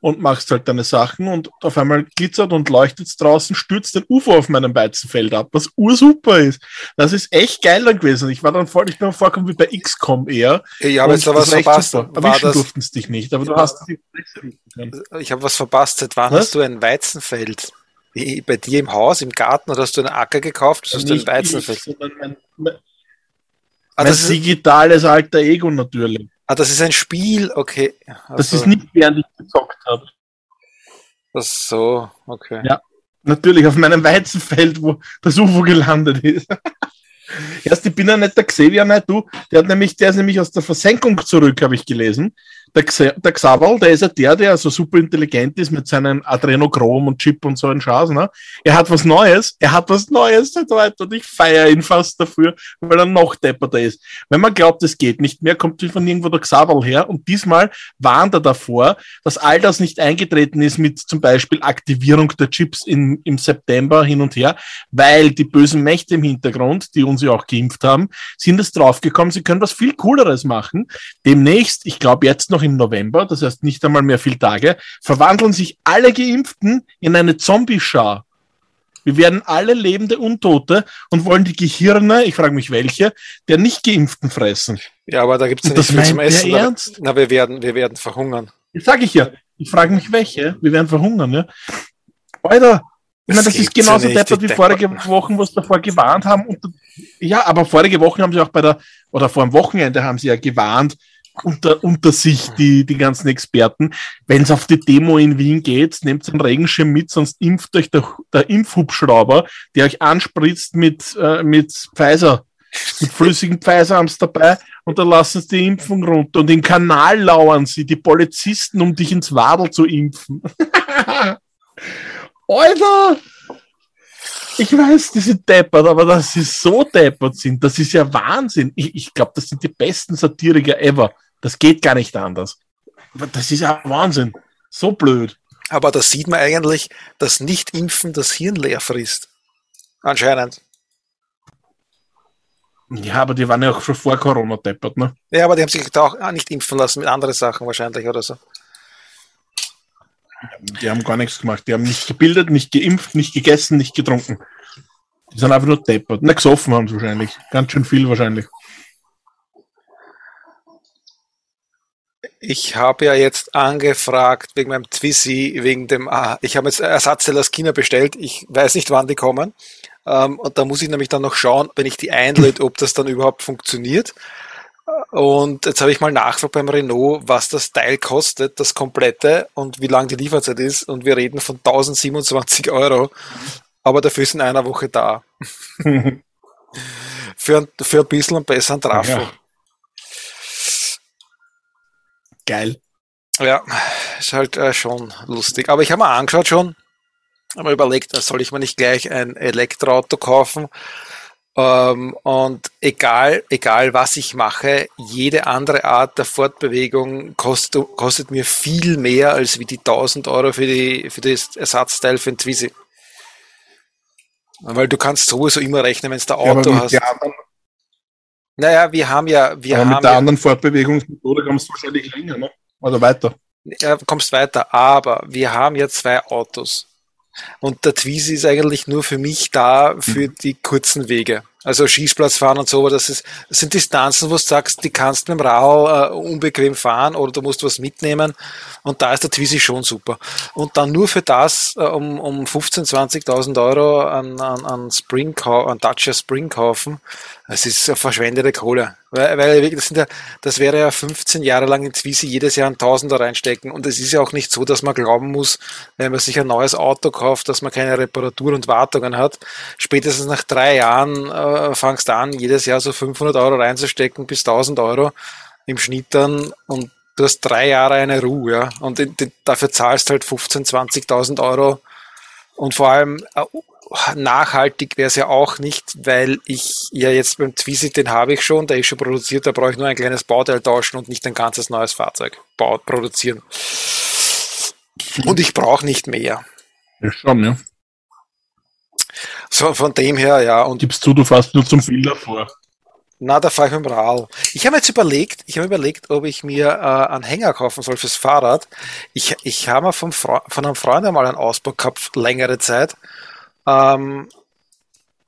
und machst halt deine Sachen und auf einmal glitzert und leuchtet's draußen, stürzt ein UFO auf meinem Weizenfeld ab, was ursuper ist. Das ist echt geil dann gewesen. Ich war dann voll, ich bin vorgekommen wie bei XCOM eher. Ich habe jetzt was das war echt verpasst. super. Erwischen das, durften es dich nicht, aber du hast ich habe was verpasst. Seit wann Was? hast du ein Weizenfeld? Bei dir im Haus, im Garten oder hast du einen Acker gekauft? Hast du ein Weizenfeld? ich, sondern mein, mein, Ah, mein das ist, digitales alter Ego natürlich. Ah, das ist ein Spiel, okay. Das Also, ist nicht, während ich gezockt habe. Das so, okay. Ja. Natürlich auf meinem Weizenfeld, wo das UFO gelandet ist. [LAUGHS] Erst, ich bin ja nicht der Xavier, nicht du. Der, hat nämlich, der ist nämlich aus der Versenkung zurück, habe ich gelesen. Der, der Xaval, der ist ja der, der so super intelligent ist mit seinem Adrenochrom und Chip und so ein Schaß. Ne? Er hat was Neues, er hat was Neues seit und ich feiere ihn fast dafür, weil er noch depperter ist. Wenn man glaubt, es geht nicht mehr, kommt von irgendwo der Xaval her und diesmal warnt er davor, dass all das nicht eingetreten ist mit zum Beispiel Aktivierung der Chips in, im September hin und her, weil die bösen Mächte im Hintergrund, die uns ja auch geimpft haben, sind es draufgekommen, sie können was viel Cooleres machen. Demnächst, ich glaube jetzt noch im November, das heißt nicht einmal mehr viel Tage, verwandeln sich alle Geimpften in eine Zombie-Schar. Wir werden alle lebende Untote und wollen die Gehirne, ich frage mich welche, der Nicht-Geimpften fressen. Ja, aber da gibt es ja nicht das viel zum Essen. Ernst? na, wir werden, wir werden verhungern. Das sage ich ja. Ich frage mich welche. Wir werden verhungern, ja. Alter, ich meine, Das das ist genauso ja deppert wie vorige Wochen, was davor gewarnt haben. Und, ja, aber vorige Wochen haben sie auch bei der, oder vor dem Wochenende haben sie ja gewarnt, unter, unter sich, die, die ganzen Experten. Wenn es auf die Demo in Wien geht, nehmt einen Regenschirm mit, sonst impft euch der, der Impfhubschrauber, der euch anspritzt mit, äh, mit Pfizer. Mit flüssigen Pfizer haben sie dabei und dann lassen sie die Impfung runter. Und im Kanal lauern sie, die Polizisten, um dich ins Wadel zu impfen. [LAUGHS] Alter! Ich weiß, die sind deppert, aber dass sie so deppert sind, das ist ja Wahnsinn. Ich, ich glaube, das sind die besten Satiriker ever. Das geht gar nicht anders. Das ist ja Wahnsinn. So blöd. Aber da sieht man eigentlich, dass Nicht-Impfen das Hirn leer frisst. Anscheinend. Ja, aber die waren ja auch schon vor Corona deppert, ne? Ja, aber die haben sich da auch nicht impfen lassen mit anderen Sachen wahrscheinlich oder so. Die haben gar nichts gemacht. Die haben nicht gebildet, nicht geimpft, nicht gegessen, nicht getrunken. Die sind einfach nur deppert. Na, gesoffen haben sie wahrscheinlich. Ganz schön viel wahrscheinlich. Ich habe ja jetzt angefragt wegen meinem Twizy, wegen dem, ah, ich habe jetzt Ersatzteile aus China bestellt. Ich weiß nicht, wann die kommen. Ähm, und da muss ich nämlich dann noch schauen, wenn ich die einlöte, ob das dann überhaupt funktioniert. Und jetzt habe ich mal nachgefragt beim Renault, was das Teil kostet, das komplette und wie lang die Lieferzeit ist. Und wir reden von 1027 [LAUGHS] Euro. Aber dafür ist in einer Woche da. [LAUGHS] für, ein, für ein bisschen einen besseren Trafo. Ja. Geil. Ja, ist halt äh, schon lustig. Aber ich habe mir angeschaut schon, habe mir überlegt, soll ich mir nicht gleich ein Elektroauto kaufen? Ähm, und egal, egal was ich mache, jede andere Art der Fortbewegung kostet, kostet mir viel mehr als wie die 1000 Euro für, die, für das Ersatzteil für ein Twizy. Weil du kannst sowieso immer rechnen, wenn du ein Auto ja, hast. Naja, wir haben ja, wir aber haben mit der ja, anderen Fortbewegungsmethode kommst du wahrscheinlich länger, ne? Oder weiter. ja, kommst weiter, aber wir haben ja zwei Autos. Und der Twizy ist eigentlich nur für mich da für die kurzen Wege. Also Schießplatz fahren und so, aber das, ist, das sind Distanzen, wo du sagst, die kannst mit dem Rad äh, unbequem fahren oder du musst was mitnehmen. Und da ist der Twizy schon super. Und dann nur für das äh, um, um 15.000, 20.000 Euro an, an, an Spring, an Dacia Spring kaufen, das ist verschwendete Kohle. Weil, weil das, sind ja, das wäre ja 15 Jahre lang in Twizy jedes Jahr ein Tausender reinstecken. Und es ist ja auch nicht so, dass man glauben muss, wenn man sich ein neues Auto kauft, dass man keine Reparatur und Wartungen hat. Spätestens nach drei Jahren äh, fangst du an, jedes Jahr so 500 Euro reinzustecken bis 1000 Euro im Schnitt dann und du hast drei Jahre eine Ruhe, ja. Und in- in- dafür zahlst halt 15, 20.000 Euro. Und vor allem äh, nachhaltig wäre es ja auch nicht, weil ich ja jetzt beim Twizy, den habe ich schon, der ist schon produziert, da brauche ich nur ein kleines Bauteil tauschen und nicht ein ganzes neues Fahrzeug produzieren. Und ich brauche nicht mehr. Ja, schon, ja. So, von dem her, ja. Und Gibst du, du fährst nur zum Bilder vor. na, da fahre ich mit dem Rad. Ich habe jetzt überlegt, ich habe überlegt, ob ich mir äh, einen Hänger kaufen soll fürs Fahrrad. Ich, ich habe Fre von einem Freund einmal einen Ausbau gehabt, längere Zeit. Ähm,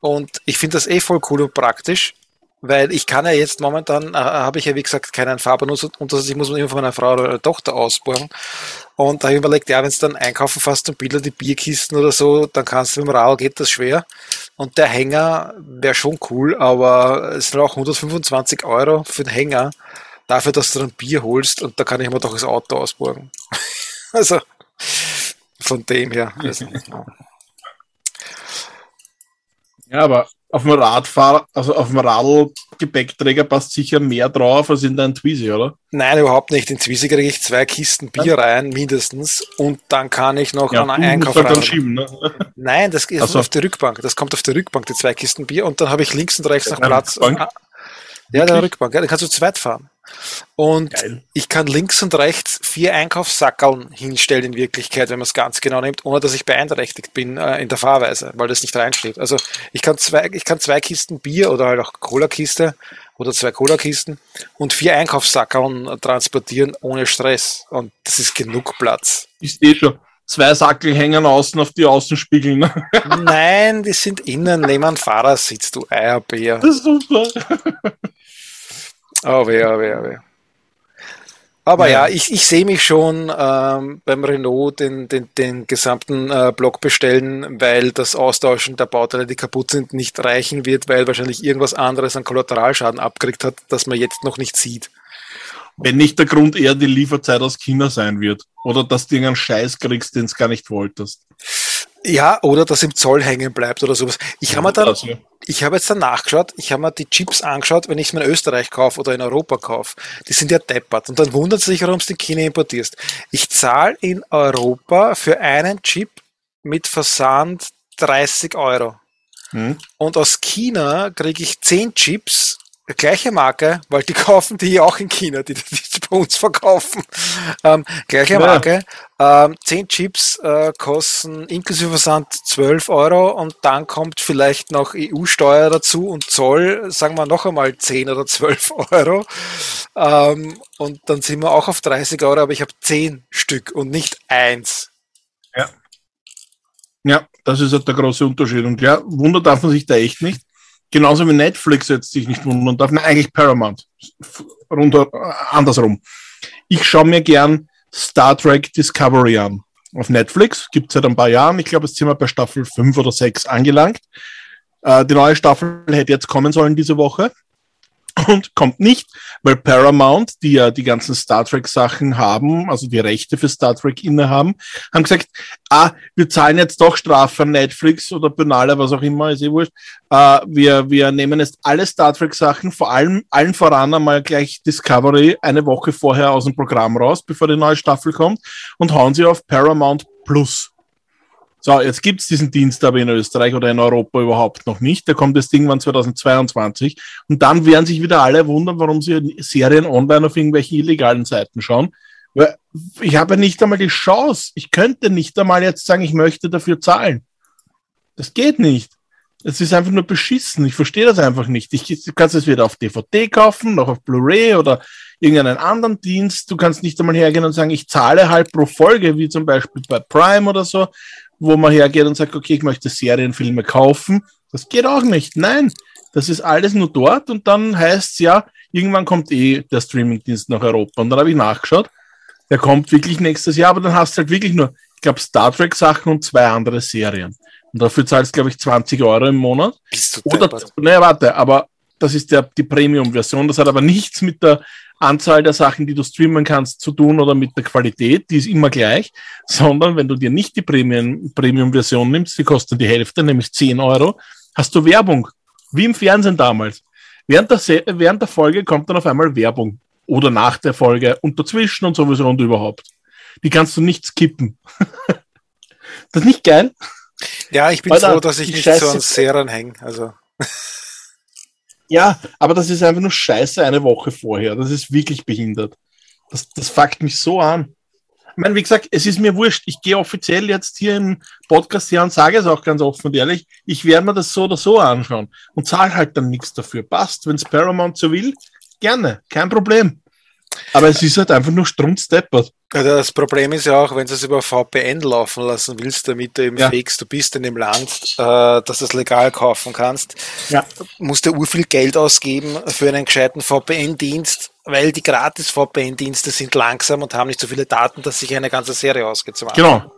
und ich finde das eh voll cool und praktisch, weil ich kann ja jetzt momentan, äh, habe ich ja wie gesagt keinen Fahrbenutzer und das, ich muss mir immer von meiner Frau oder Tochter ausbauen. Und da habe ich überlegt, ja, wenn es dann einkaufen fast und Bilder die Bierkisten oder so, dann kannst du mit dem Rad, geht das schwer. Und der Hänger wäre schon cool, aber es sind auch 125 Euro für den Hänger, dafür, dass du dann Bier holst und da kann ich mir doch das Auto ausborgen. [LAUGHS] also von dem her. Also. Ja, aber auf dem Radfahrer, also auf dem Radl-Gepäckträger passt sicher mehr drauf als in deinem Twizy, oder? Nein, überhaupt nicht. In Zwiesel kriege ich zwei Kisten Bier rein, mindestens. Und dann kann ich noch Ja, an einen Einkauf halt dann rein. schieben, ne? [LAUGHS] Nein, das ist Ach so. auf der Rückbank. Das kommt auf der Rückbank, die zwei Kisten Bier. Und dann habe ich links und rechts noch Platz. Rückbank? Ja, der? Rückbank. Ja, dann kannst du zu zweit fahren. Und Geil. ich kann links und rechts vier Einkaufssackeln hinstellen in Wirklichkeit, wenn man es ganz genau nimmt, ohne dass ich beeinträchtigt bin äh, in der Fahrweise, weil das nicht reinsteht. Also ich kann zwei, ich kann zwei Kisten Bier oder halt auch Cola-Kiste oder zwei Cola-Kisten und vier Einkaufssackeln transportieren ohne Stress. Und das ist genug Platz. Ist eh schon. Zwei Sackel hängen außen auf die Außenspiegel, ne? [LAUGHS] Nein, die sind innen neben einem Fahrersitz, du Eierbär. Das ist super. Oh weh, oh weh, oh weh. Aber Ja. ja, ich, ich sehe mich schon ähm, beim Renault den, den, den gesamten äh, Block bestellen, weil das Austauschen der Bauteile, die kaputt sind, nicht reichen wird, weil wahrscheinlich irgendwas anderes an Kollateralschaden abgekriegt hat, das man jetzt noch nicht sieht. Wenn nicht der Grund eher die Lieferzeit aus China sein wird. Oder dass du irgendeinen Scheiß kriegst, den du gar nicht wolltest. Ja, oder dass im Zoll hängen bleibt oder sowas. Ich habe mir dann, ich habe jetzt dann nachgeschaut, ich habe mir die Chips angeschaut, wenn ich es mir in Österreich kaufe oder in Europa kaufe. Die sind ja deppert. Und dann wundert sich, warum du die in China importierst. Ich zahle in Europa für einen Chip mit Versand 30 Euro. Hm. und aus China kriege ich 10 Chips, gleiche Marke, weil die [LAUGHS] kaufen die auch in China, die, die bei uns verkaufen. Ähm, gleiche Ja. Marke, ähm, 10 Chips äh, kosten inklusive Versand 12 Euro und dann kommt vielleicht noch EU-Steuer dazu und Zoll, sagen wir noch einmal 10 oder 12 [LAUGHS] Euro. Ähm, und dann sind wir auch auf 30 Euro, aber ich habe 10 Stück und nicht eins. Ja, das ist halt der große Unterschied. Und ja, wundern darf man sich da echt nicht. Genauso wie Netflix jetzt sich nicht wundern darf. Nein, eigentlich Paramount. Runter, äh, andersrum. Ich schaue mir gern Star Trek Discovery an. Auf Netflix. Gibt seit ein paar Jahren. Ich glaube, jetzt sind wir bei Staffel 5 oder 6 angelangt. Äh, die neue Staffel hätte jetzt kommen sollen diese Woche. Und kommt nicht, weil Paramount, die ja die ganzen Star Trek Sachen haben, also die Rechte für Star Trek innehaben, haben gesagt, ah, wir zahlen jetzt doch Strafe an Netflix oder Penale, was auch immer, ist eh wurscht. Äh, wir, wir nehmen jetzt alle Star Trek Sachen, vor allem allen voran einmal gleich Discovery eine Woche vorher aus dem Programm raus, bevor die neue Staffel kommt und hauen sie auf Paramount Plus. So, jetzt gibt's diesen Dienst aber in Österreich oder in Europa überhaupt noch nicht. Der kommt jetzt irgendwann 2022. Und dann werden sich wieder alle wundern, warum sie Serien online auf irgendwelchen illegalen Seiten schauen. Weil ich habe nicht einmal die Chance. Ich könnte nicht einmal jetzt sagen, ich möchte dafür zahlen. Das geht nicht. Es ist einfach nur beschissen. Ich verstehe das einfach nicht. Ich, du kannst es weder auf DVD kaufen, noch auf Blu-ray oder irgendeinen anderen Dienst. Du kannst nicht einmal hergehen und sagen, ich zahle halt pro Folge, wie zum Beispiel bei Prime oder so, wo man hergeht und sagt, okay, ich möchte Serienfilme kaufen. Das geht auch nicht. Nein, das ist alles nur dort und dann heißt es ja, irgendwann kommt eh der Streamingdienst nach Europa. Und dann habe ich nachgeschaut, der kommt wirklich nächstes Jahr, aber dann hast du halt wirklich nur, ich glaube, Star Trek Sachen und zwei andere Serien. Und dafür zahlst du, glaube ich, 20 Euro im Monat. Bist du Oder, naja, warte, aber das ist der, die Premium-Version. Das hat aber nichts mit der Anzahl der Sachen, die du streamen kannst, zu tun oder mit der Qualität. Die ist immer gleich. Sondern wenn du dir nicht die Premium- Premium-Version nimmst, die kostet die Hälfte, nämlich 10 Euro, hast du Werbung. Wie im Fernsehen damals. Während der, Se während der Folge kommt dann auf einmal Werbung. Oder nach der Folge und dazwischen und sowieso und überhaupt. Die kannst du nicht skippen. [LAUGHS] das ist nicht geil? Ja, ich bin Alter, froh, dass ich nicht Scheiße- so an Serien hänge. Also, Ja, aber das ist einfach nur scheiße eine Woche vorher. Das ist wirklich behindert. Das, das fuckt mich so an. Ich meine, wie gesagt, es ist mir wurscht. Ich gehe offiziell jetzt hier im Podcast her und sage es auch ganz offen und ehrlich. Ich werde mir das so oder so anschauen und zahle halt dann nichts dafür. Passt, wenn es Paramount so will, gerne, kein Problem. Aber es ist halt einfach nur strunzdeppert. Das Problem ist ja auch, wenn du es über VPN laufen lassen willst, damit du eben Ja. fix, du bist in dem Land, äh, dass du es legal kaufen kannst, Ja. musst du urviel Geld ausgeben für einen gescheiten VPN-Dienst, weil die gratis VPN-Dienste sind langsam und haben nicht so viele Daten, dass sich eine ganze Serie Anschauen. Genau.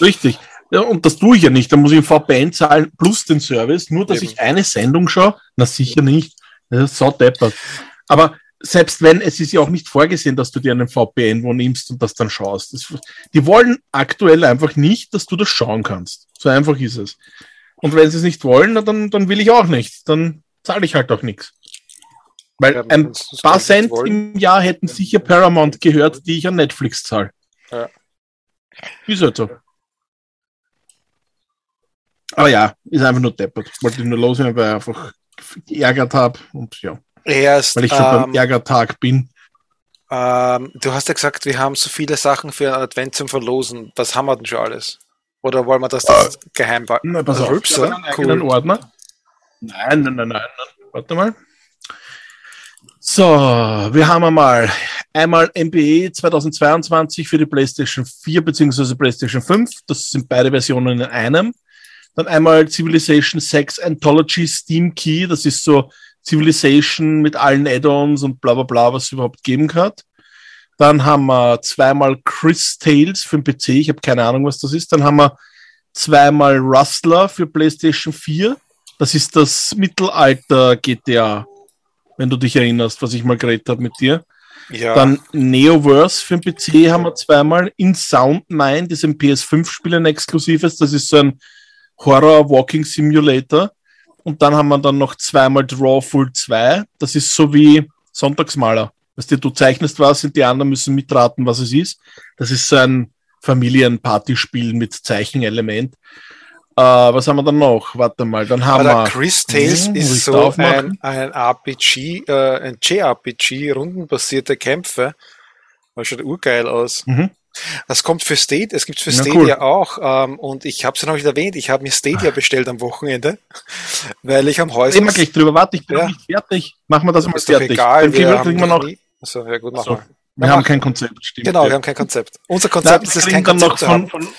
Richtig. Ja, und das tue ich ja nicht. Da muss ich VPN zahlen plus den Service, nur dass Eben. ich eine Sendung schaue. Na sicher nicht. Das ist so deppert. Aber selbst wenn, es ist ja auch nicht vorgesehen, dass du dir einen VPN wo nimmst und das dann schaust. Das, die wollen aktuell einfach nicht, dass du das schauen kannst. So einfach ist es. Und wenn sie es nicht wollen, dann, dann will ich auch nicht. Dann zahle ich halt auch nichts. Weil Ja, ein paar Cent wollen. im Jahr hätten sicher Paramount gehört, die ich an Netflix zahle. Ja. Ist halt so. Aber ja, ist einfach nur deppert. Wollte ich nur loswerden, weil ich einfach geärgert habe und ja, Erst, weil ich schon beim ähm, Ärgertag bin. ähm, du hast ja gesagt, wir haben so viele Sachen für einen Advent zum Verlosen. Was haben wir denn schon alles? Oder wollen wir das, das geheim behalten? Na, pass Also auf, ich einen Cool. Ordner. Nein, nein, nein, nein, nein. Warte mal. So, wir haben einmal einmal NBA 2022 für die PlayStation 4 bzw. PlayStation 5. Das sind beide Versionen in einem. Dann einmal Civilization 6 Anthology Steam Key. Das ist so Civilization mit allen Add-ons und bla bla bla, was es überhaupt geben kann. Dann haben wir zweimal Chris Tales für den PC. Ich habe keine Ahnung, was das ist. Dann haben wir zweimal Rustler für PlayStation 4. Das ist das Mittelalter GTA, wenn du dich erinnerst, was ich mal geredet habe mit dir. Ja, Dann Neoverse für den PC haben wir zweimal. In Sound Mind ist ein PS5-Spiel ein exklusives. Das ist so ein Horror-Walking Simulator. Und dann haben wir dann noch zweimal Drawful 2. Das ist so wie Sonntagsmaler. Weißt du, du zeichnest was und die anderen müssen mitraten, was es ist. Das ist so ein Familienpartyspiel mit Zeichenelement. was haben wir dann noch? Warte mal, dann haben Aber wir. Chris Tales Hm, ist so ein, ein RPG, äh, ein JRPG, rundenbasierte Kämpfe. Das schaut urgeil aus. Mhm. Das kommt für Stadia, es gibt für Na, Stadia auch, ähm, und ich habe es ja noch nicht erwähnt, ich habe mir Stadia bestellt am Wochenende, [LAUGHS] weil ich am Häuser. Reden wir gleich drüber. Warte, ich bin Ja. noch nicht fertig. Machen wir das mal ist doch fertig. egal, wir Film haben kriegen wir noch. Achso, ja gut, machen So. wir. Wir haben kein Konzept, stimmt. Genau, wir haben kein Konzept. Unser Konzept wir ist es, kein dann Konzept noch zu haben. von, von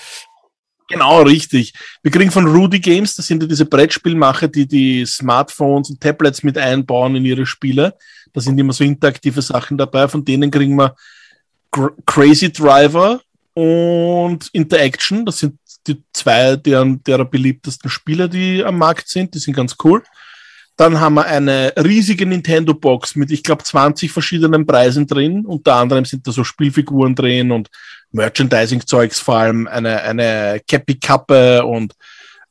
Genau, richtig. Wir kriegen von Rudy Games, das sind ja diese Brettspielmacher, die die Smartphones und Tablets mit einbauen in ihre Spiele. Da sind immer so interaktive Sachen dabei. Von denen kriegen wir Crazy Driver und Interaction. Das sind die zwei deren, derer beliebtesten Spiele, die am Markt sind. Die sind ganz cool. Dann haben wir eine riesige Nintendo-Box mit, ich glaube, 20 verschiedenen Preisen drin. Unter anderem sind da so Spielfiguren drin und Merchandising-Zeugs, vor allem eine, eine Cappy-Kappe und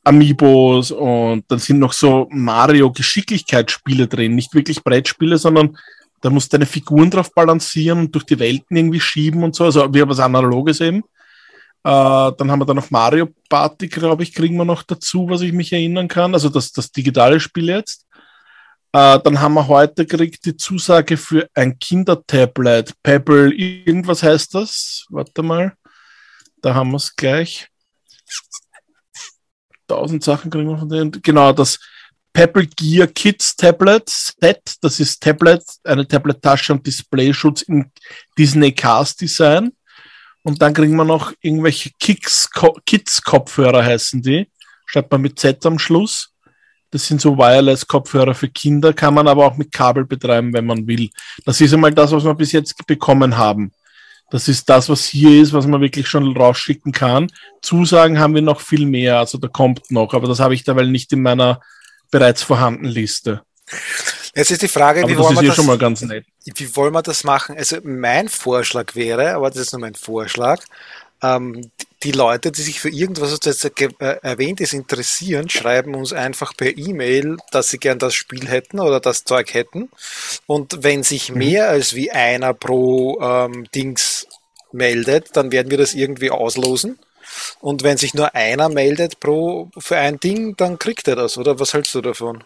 Amiibos und dann sind noch so Mario-Geschicklichkeitsspiele drin. Nicht wirklich Brettspiele, sondern da musst du deine Figuren drauf balancieren und durch die Welten irgendwie schieben und so. Also wie was Analoges eben. Äh, dann haben wir da noch Mario Party, glaube ich, kriegen wir noch dazu, was ich mich erinnern kann. Also das, das digitale Spiel jetzt. Äh, dann haben wir heute gekriegt die Zusage für ein Kindertablet. Pebble, irgendwas heißt das. Warte mal. Da haben wir es gleich. Tausend Sachen kriegen wir von denen. Genau, das Pebble Gear Kids Tablet Set. Das ist Tablet, eine Tablet-Tasche und Displayschutz in Disney Cast Design. Und dann kriegen wir noch irgendwelche Kids-Kopfhörer heißen die. Schreibt man mit Z am Schluss. Das sind so Wireless-Kopfhörer für Kinder, kann man aber auch mit Kabel betreiben, wenn man will. Das ist einmal das, was wir bis jetzt bekommen haben. Das ist das, was hier ist, was man wirklich schon rausschicken kann. Zusagen haben wir noch viel mehr, also da kommt noch, aber das habe ich dabei nicht in meiner bereits vorhandenen Liste. Jetzt ist die Frage, Aber wie wollen, wir das, wie wollen wir das machen? Also mein Vorschlag wäre, aber das ist nur mein Vorschlag, ähm, die Leute, die sich für irgendwas, was jetzt äh, erwähnt ist, interessieren, schreiben uns einfach per E-Mail, dass sie gern das Spiel hätten oder das Zeug hätten. Und wenn sich Mhm. mehr als wie einer pro ähm, Dings meldet, dann werden wir das irgendwie auslosen. Und wenn sich nur einer meldet pro für ein Ding, dann kriegt er das, oder? Was hältst du davon?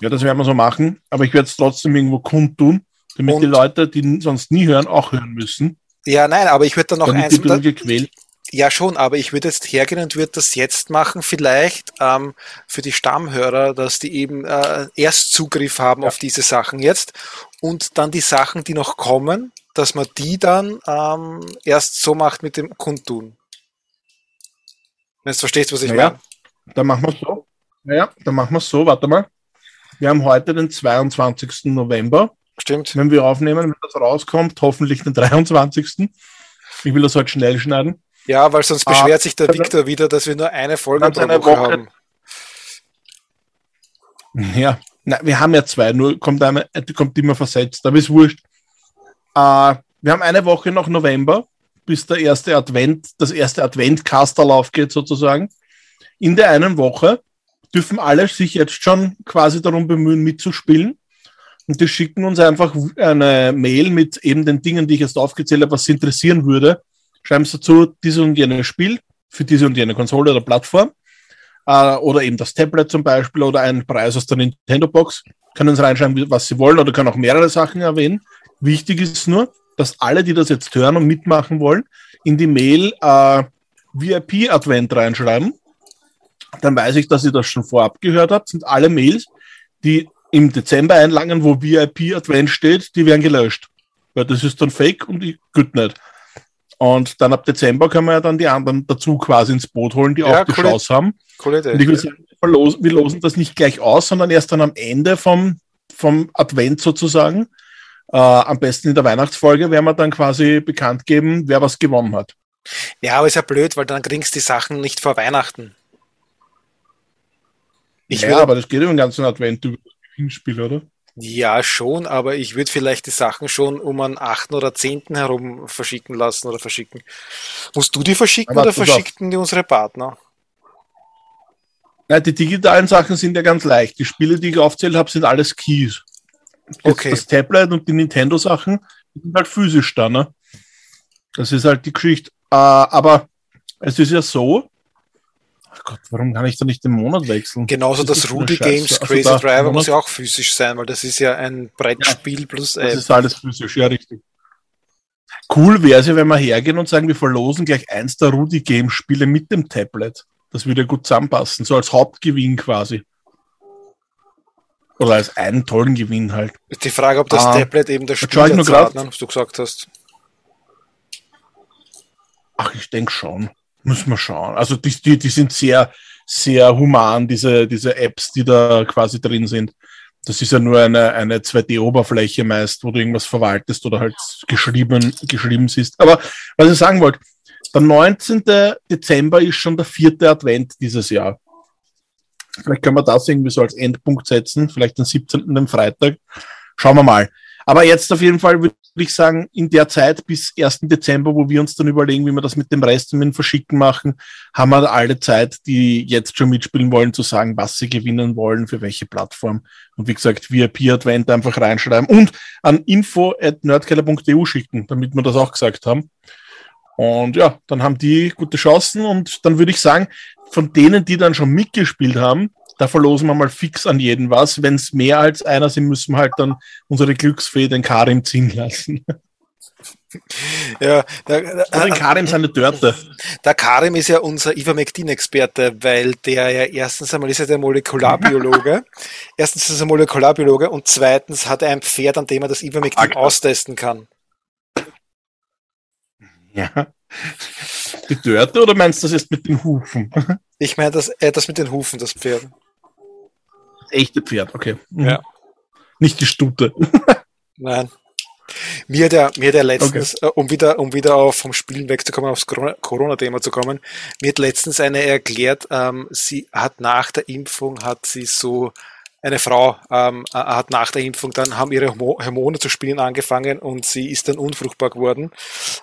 Ja, das werden wir so machen, aber ich werde es trotzdem irgendwo kundtun, damit Und- die Leute, die sonst nie hören, auch hören müssen. Ja, nein, aber ich würde dann noch damit eins, die bisschen gequält. Ja, schon, aber ich würde jetzt hergehen und würde das jetzt machen, vielleicht ähm, für die Stammhörer, dass die eben äh, erst Zugriff haben auf diese Sachen jetzt und dann die Sachen, die noch kommen, dass man die dann ähm, erst so macht mit dem Kundtun. Wenn du verstehst, was ich Naja, meine. dann machen wir es so. Naja, dann machen wir es so, warte mal. Wir haben heute den 22. November. Stimmt. Wenn wir aufnehmen, wenn das rauskommt, hoffentlich den 23. Ich will das heute schnell schneiden. Ja, weil sonst Ah, beschwert sich der Victor wieder, dass wir nur eine Folge pro eine Woche, Woche. haben. Ja, na, wir haben ja zwei, nur kommt, eine, äh, kommt immer versetzt, aber ist wurscht. Äh, wir haben eine Woche noch November, bis der erste Advent, das erste Advent-Casterlauf geht sozusagen. In der einen Woche dürfen alle sich jetzt schon quasi darum bemühen, mitzuspielen. Und die schicken uns einfach eine Mail mit eben den Dingen, die ich jetzt aufgezählt habe, was sie interessieren würde. Schreiben sie dazu, diese und jene Spiel für diese und jene Konsole oder Plattform äh, oder eben das Tablet zum Beispiel oder einen Preis aus der Nintendo Box. Können Sie reinschreiben, was Sie wollen oder können auch mehrere Sachen erwähnen. Wichtig ist nur, dass alle, die das jetzt hören und mitmachen wollen, in die Mail äh, VIP-Advent reinschreiben. Dann weiß ich, dass ihr das schon vorab gehört habt. Sind alle Mails, die im Dezember einlangen, wo VIP-Advent steht, die werden gelöscht. Weil das ist dann fake und gut nicht. Und dann ab Dezember können wir ja dann die anderen dazu quasi ins Boot holen, die Ja, auch die coole- Chance haben. Coole Idee. Und ich will sagen, wir losen, wir losen das nicht gleich aus, sondern erst dann am Ende vom, vom Advent sozusagen. Äh, am besten in der Weihnachtsfolge werden wir dann quasi bekannt geben, wer was gewonnen hat. Ja, aber ist ja blöd, weil dann kriegst du die Sachen nicht vor Weihnachten. Ich ja, würde aber das geht den ganzen Advent über das Gewinnspiel, oder? Ja, schon, aber ich würde vielleicht die Sachen schon um einen 8. oder 10. herum verschicken lassen oder verschicken. Musst du die verschicken Aber oder verschicken die unsere Partner? Ja, die digitalen Sachen sind ja ganz leicht. Die Spiele, die ich aufzählt habe, sind alles Keys. Okay. Das Tablet und die Nintendo-Sachen sind halt physisch da, ne? Das ist halt die Geschichte. Äh, aber es ist ja so, Ach Gott, warum kann ich da nicht den Monat wechseln? Genauso Das das Scheiße. Games Also Crazy Driver muss ja auch physisch sein, weil das ist ja ein Brettspiel plus Das App. ist alles physisch, ja, richtig. Cool wäre es ja, wenn wir hergehen und sagen, wir verlosen gleich eins der Rudy Games Spiele mit dem Tablet. Das würde gut zusammenpassen, so als Hauptgewinn quasi. Oder als einen tollen Gewinn halt. Die Frage, ob das Ah. Tablet eben das Jetzt Spiel nur grad. ne, was du gesagt hast. Ach, ich denke schon. Müssen wir schauen. Also die, die, die sind sehr, sehr human, diese, diese Apps, die da quasi drin sind. Das ist ja nur eine, eine 2D-Oberfläche meist, wo du irgendwas verwaltest oder halt geschrieben, geschrieben siehst. Aber was ich sagen wollte, der 19. Dezember ist schon der vierte Advent dieses Jahr. Vielleicht können wir das irgendwie so als Endpunkt setzen, vielleicht den 17. den Freitag. Schauen wir mal. Aber jetzt auf jeden Fall würde ich sagen, in der Zeit bis 1. Dezember, wo wir uns dann überlegen, wie wir das mit dem Rest mit dem Verschicken machen, haben wir alle Zeit, die jetzt schon mitspielen wollen, zu sagen, was sie gewinnen wollen, für welche Plattform. Und wie gesagt, VIP-Advent einfach reinschreiben und an info.nerdkeller.eu schicken, damit wir das auch gesagt haben. Und ja, dann haben die gute Chancen und dann würde ich sagen, von denen, die dann schon mitgespielt haben, da verlosen wir mal fix an jeden was. Wenn es mehr als einer sind, müssen wir halt dann unsere Glücksfee den Karim ziehen lassen. Ja, der, Oder den Karim seine Dörte. der Karim ist ja unser Ivermectin-Experte, weil der ja erstens einmal ist er der Molekularbiologe. [LAUGHS] erstens ist er Molekularbiologe und zweitens hat er ein Pferd, an dem er das Ivermectin klar. austesten kann. [LAUGHS] Ja. Die Dörte oder meinst du das jetzt mit den Hufen? Das [LAUGHS] Ich meine, das, äh, das mit den Hufen, das Pferd. echte Pferd, okay. Mhm. Ja. Nicht die Stute. [LAUGHS] Nein. Mir hat er, mir hat er letztens, äh, um wieder, um wieder auf vom Spielen wegzukommen, aufs Corona- Corona-Thema zu kommen, mir hat letztens eine erklärt, ähm, sie hat nach der Impfung, hat sie so, eine Frau ähm, äh, hat nach der Impfung dann haben ihre Hormo- Hormone zu spielen angefangen und sie ist dann unfruchtbar geworden.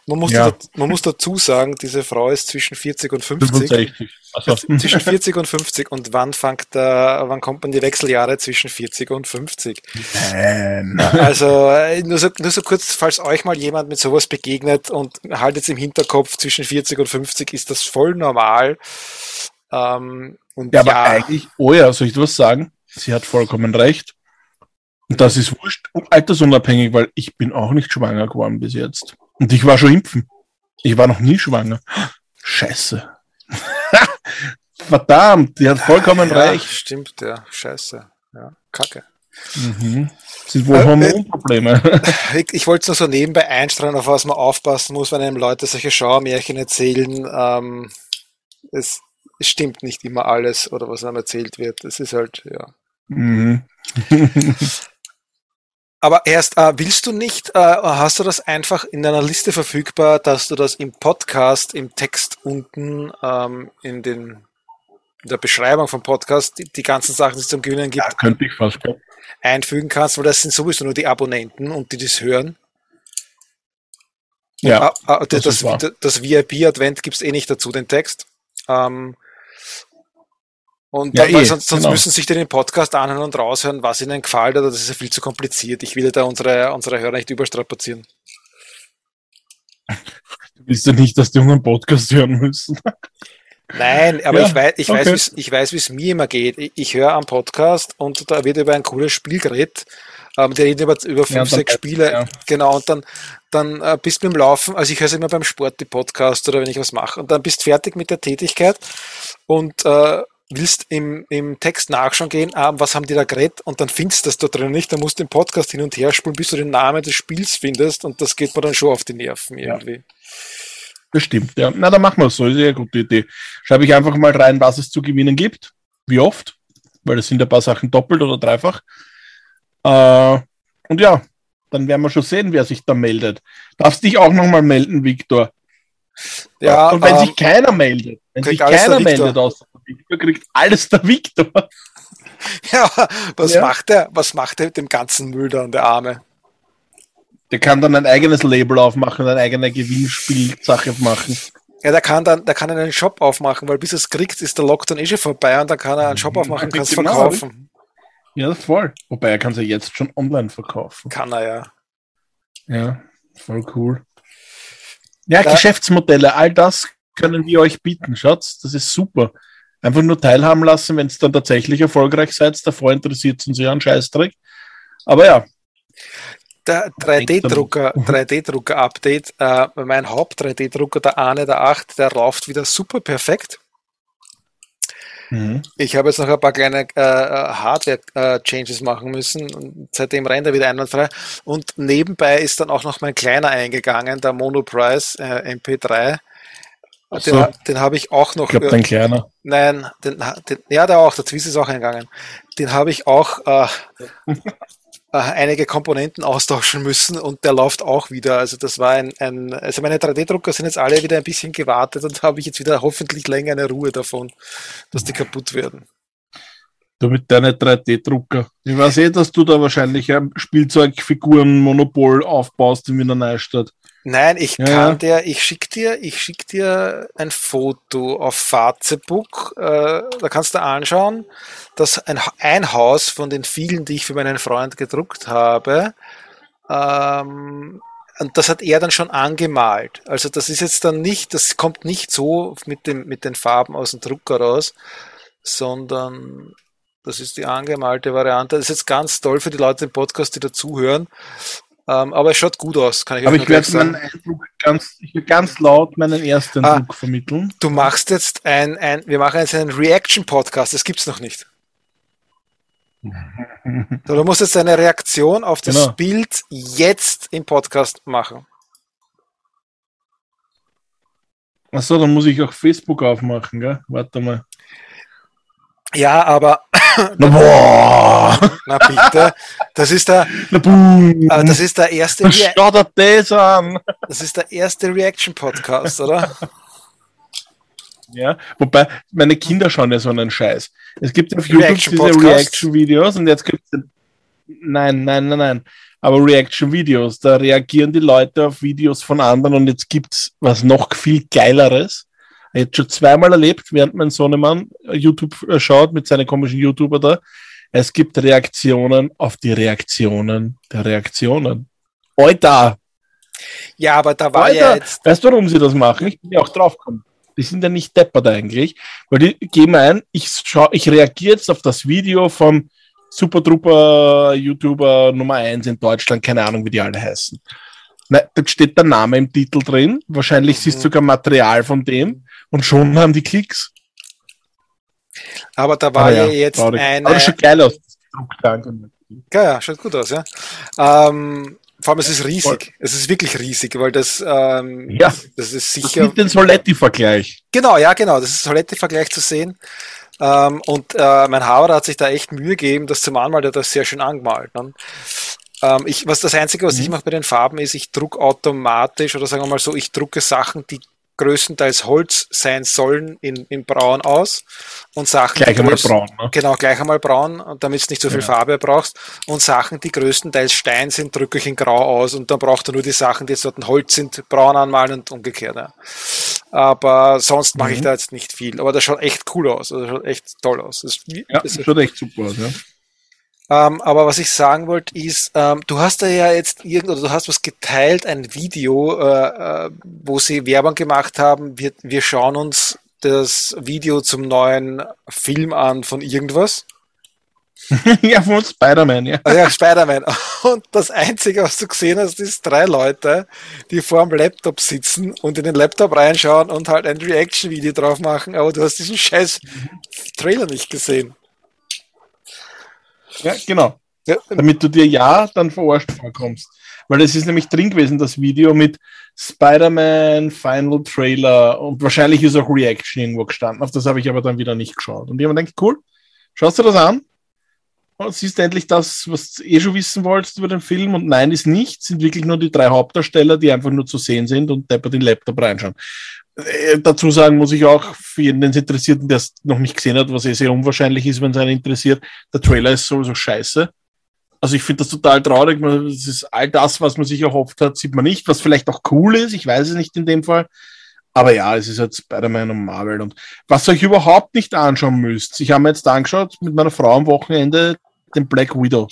Man muss, Ja. da, man muss dazu sagen, diese Frau ist zwischen 40 und 50. 65. Also, Zwischen 40 und 50 und wann fängt der, wann kommt man die Wechseljahre zwischen 40 und 50? Nein. Also äh, nur so, nur so kurz, falls euch mal jemand mit sowas begegnet und haltet im Hinterkopf, zwischen 40 und 50 ist das voll normal. Ähm, und Ja, ja, aber eigentlich, oh ja, soll ich dir was sagen? Sie hat vollkommen recht. Und das ist wurscht, altersunabhängig, weil ich bin auch nicht schwanger geworden bis jetzt. Und ich war schon impfen. Ich war noch nie schwanger. Scheiße. [LAUGHS] Verdammt, die hat vollkommen ja, recht. Stimmt, ja, scheiße. Ja, kacke. Mhm. Das sind wohl Äh, Hormonprobleme. [LAUGHS] Ich, ich wollte es nur so nebenbei einstreuen, auf was man aufpassen muss, wenn einem Leute solche Schauermärchen erzählen. Ähm, es, es stimmt nicht immer alles oder was einem erzählt wird. Es ist halt, ja. Mhm. [LAUGHS] Aber erst, äh, willst du nicht, äh, hast du das einfach in einer Liste verfügbar, dass du das im Podcast, im Text unten, ähm, in den in der Beschreibung vom Podcast, die, die ganzen Sachen, die es zum Gewinnen gibt, Ja, könnte ich fast. Ja. einfügen kannst, weil das sind sowieso nur die Abonnenten und die das hören. Ja, ah, das das, das, das VIP-Advent gibt's eh nicht dazu, den Text. Ähm, und Ja, dann, eh, sonst, sonst genau. müssen sich die den Podcast anhören und raushören, was ihnen gefällt, oder das ist ja viel zu kompliziert. Ich will ja da unsere, unsere Hörer nicht überstrapazieren. [LAUGHS] Du willst ja nicht, dass die unseren Podcast hören müssen. Nein, aber Ja, ich weiß, ich okay. weiß, ich weiß, wie es mir immer geht. Ich, ich höre am Podcast und da wird über ein cooles Spiel geredet. Ähm, die reden über, über fünf, dann sechs du, Spiele. ja. Genau, und dann, dann äh, bist du beim Laufen, also ich höre es immer beim Sport, die Podcast oder wenn ich was mache. Und dann bist fertig mit der Tätigkeit und äh, willst im, im Text nachschauen gehen, ah, was haben die da geredet und dann findest du das da drin nicht, dann musst du den Podcast hin und her spulen, bis du den Namen des Spiels findest und das geht mir dann schon auf die Nerven irgendwie. Bestimmt, ja. Na, dann machen wir es so. Ist ja eine gute Idee. Schreibe ich einfach mal rein, was es zu gewinnen gibt. Wie oft? Weil es sind ein paar Sachen doppelt oder dreifach. Äh, und ja, dann werden wir schon sehen, wer sich da meldet. Darfst dich auch nochmal melden, Viktor. Ja, und wenn ähm, sich keiner meldet, wenn sich keiner meldet außer Viktor, kriegt alles der Viktor. [LAUGHS] Ja, was Ja. macht er? Was macht er mit dem ganzen Müll da an der Arme? Der kann dann ein eigenes Label aufmachen, eine eigene Gewinnspielsache machen. Ja, der kann dann, der kann einen Shop aufmachen, weil bis er es kriegt, ist der Lockdown eh schon vorbei und dann kann er einen Shop aufmachen und kann es Genau. verkaufen. Ja, voll. Wobei er kann es ja jetzt schon online verkaufen. Kann er ja. Ja, voll cool. Ja, Da- Geschäftsmodelle, all das können wir euch bieten. Schaut, das ist super. Einfach nur teilhaben lassen, wenn es dann tatsächlich erfolgreich seid. Davor interessiert es uns ja einen Scheißdreck. Aber ja, Der 3D-Drucker, 3D-Drucker-Update, äh, mein Haupt-3D-Drucker, der Arne der 8, der läuft wieder super perfekt. Mhm. Ich habe jetzt noch ein paar kleine äh, Hardware-Changes machen müssen. Und seitdem rennt er wieder einwandfrei. Und nebenbei ist dann auch noch mein kleiner eingegangen, der Monoprice äh, MP3. Den, so. den habe ich auch noch. ich glaube, äh, dein Kleiner. Nein, den, den, ja, der auch, der Twist ist auch eingegangen. Den habe ich auch äh, [LAUGHS] äh, einige Komponenten austauschen müssen und der läuft auch wieder. Also das war ein, ein also meine 3D-Drucker sind jetzt alle wieder ein bisschen gewartet und habe ich jetzt wieder hoffentlich länger eine Ruhe davon, dass die kaputt werden. Du mit deinen 3D-Drucker. Ich weiß eh, dass du da wahrscheinlich ein Spielzeugfiguren-Monopol aufbaust in Wiener Neustadt. Nein, ich Ja, kann ja. dir, ich schick dir, ich schick dir ein Foto auf Facebook, äh, da kannst du anschauen, dass ein, ein Haus von den vielen, die ich für meinen Freund gedruckt habe, ähm, und das hat er dann schon angemalt. Also das ist jetzt dann nicht, das kommt nicht so mit dem, mit den Farben aus dem Drucker raus, sondern das ist die angemalte Variante. Das ist jetzt ganz toll für die Leute im Podcast, die dazuhören. Ähm, aber es schaut gut aus, kann ich Aber ich werde meinen Eindruck ganz, ich will ganz laut meinen ersten Ah. Eindruck vermitteln. Du machst jetzt ein, ein wir machen jetzt einen Reaction-Podcast, das gibt's noch nicht. [LAUGHS] So, du musst jetzt eine Reaktion auf das Genau. Bild jetzt im Podcast machen. Achso, dann muss ich auch Facebook aufmachen, gell? Warte mal. Ja, aber, [LAUGHS] Na boah! [LAUGHS] na bitte, das ist der, Na boom! äh, das ist der erste, Schau dir das an! das ist der erste Reaction-Podcast, oder? Ja, wobei meine Kinder schauen ja so einen Scheiß. Es gibt auf YouTube diese Reaction-Podcasts? Reaction-Videos und jetzt gibt es. Nein, nein, nein, nein. Aber Reaction-Videos, da reagieren die Leute auf Videos von anderen und jetzt gibt's was noch viel Geileres. Jetzt schon zweimal erlebt, während mein Sohnemann YouTube äh, schaut mit seinen komischen YouTuber da. Es gibt Reaktionen auf die Reaktionen der Reaktionen. Alter! Ja, aber da war ja Alter, jetzt, weißt du, warum sie das machen? Ich bin ja auch draufgekommen. Die sind ja nicht deppert eigentlich, weil die geben ein, ich, schau, ich reagiere jetzt auf das Video vom Super Trooper YouTuber Nummer 1 in Deutschland, keine Ahnung, wie die alle heißen. Na, da steht der Name im Titel drin, wahrscheinlich Mhm. siehst du sogar Material von dem und schon haben die Klicks. aber da war Aber ja, jetzt traurig. eine, Aber das schaut geil aus. das. Ja, ja, schaut gut aus, ja. Ähm, vor allem, es ist riesig. Es ist wirklich riesig, weil das, ähm, Ja. das ist Das sicher. mit dem Soletti-Vergleich. Genau, ja, genau. Das ist Toilette-Vergleich zu sehen. Ähm, und äh, mein Hauer hat sich da echt Mühe gegeben, das zum Anmalen, der hat das sehr schön angemalt. Ne? Ähm, ich, was das Einzige, was ich Mhm. mache bei den Farben, ist, ich druck automatisch oder sagen wir mal so, ich drucke Sachen, die größtenteils Holz sein sollen, in, in Braun aus und Sachen, Gleich die einmal braun. Ne? Genau, gleich einmal braun, und damit es nicht so viel Ja. Farbe brauchst. Und Sachen, die größtenteils Stein sind, drücke ich in Grau aus und dann braucht er nur die Sachen, die jetzt dort ein Holz sind, braun anmalen und umgekehrt. Ja. Aber sonst mache ich Mhm. da jetzt nicht viel. Aber das schaut echt cool aus. Also das schaut echt toll aus. Das, ist Ja, das schaut echt super aus. Ja. Ähm, aber was ich sagen wollte, ist, ähm, du hast da ja jetzt irgend oder du hast was geteilt, ein Video, äh, äh, wo sie Werbung gemacht haben. Wir, wir schauen uns das Video zum neuen Film an von irgendwas. [LAUGHS] ja, von Spider-Man, ja. Ah ja, Spider-Man. [LAUGHS] Und das Einzige, was du gesehen hast, ist drei Leute, die vor dem Laptop sitzen und in den Laptop reinschauen und halt ein Reaction-Video drauf machen, aber du hast diesen scheiß Trailer nicht gesehen. Ja, genau. Ja, Damit du dir ja dann verarscht vorkommst. Weil es ist nämlich drin gewesen, das Video mit Spider-Man Final Trailer und wahrscheinlich ist auch Reaction irgendwo gestanden. Auf das habe ich aber dann wieder nicht geschaut. Und ich habe mir gedacht, cool, schaust du das an? Und siehst du endlich das, was du eh schon wissen wolltest über den Film. Und nein, ist nicht. Sind wirklich nur die drei Hauptdarsteller, die einfach nur zu sehen sind und deppert den Laptop reinschauen. Äh, dazu sagen muss ich auch, für jeden, den der es noch nicht gesehen hat, was eh sehr unwahrscheinlich ist, wenn es einen interessiert, der Trailer ist sowieso scheiße. Also ich finde das total traurig. Es ist all das, was man sich erhofft hat, sieht man nicht, was vielleicht auch cool ist. Ich weiß es nicht in dem Fall. Aber ja, es ist halt Spider-Man und Marvel. Und was ihr euch überhaupt nicht anschauen müsst, ich habe mir jetzt angeschaut mit meiner Frau am Wochenende den Black Widow.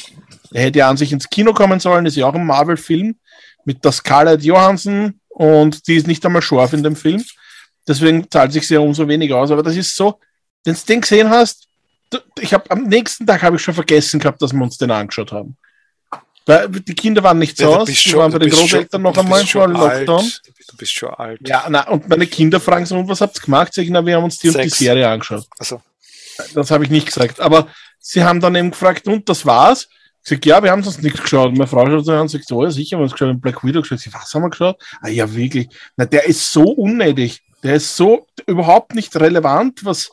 Der hätte ja an sich ins Kino kommen sollen, ist ja auch ein Marvel-Film mit der Scarlett Johansson und die ist nicht einmal scharf in dem Film. Deswegen zahlt sich ja umso weniger aus. Aber das ist so, wenn du den gesehen hast, ich habe am nächsten Tag habe ich schon vergessen gehabt, dass wir uns den angeschaut haben. Weil die Kinder waren nicht zu Ja, bist die schon- waren bei den schon- Großeltern noch einmal schon vor Lockdown. alt. Du bist, schon alt. Ja, na, und meine Kinder fragen so, und was habt ihr gemacht? Sag ich, na, wir haben uns die und die. Serie angeschaut. Also, Das habe ich nicht gesagt. Aber sie haben dann eben gefragt, und das war's? Ich sag, ja, wir haben sonst nichts geschaut. Und meine Frau schaut so an und sagt, so, ja, sicher, wir haben geschaut, haben Black Widow geschaut. Sag, was haben wir geschaut? Ah, ja, wirklich. Na, der ist so unnötig. Der ist so überhaupt nicht relevant, was,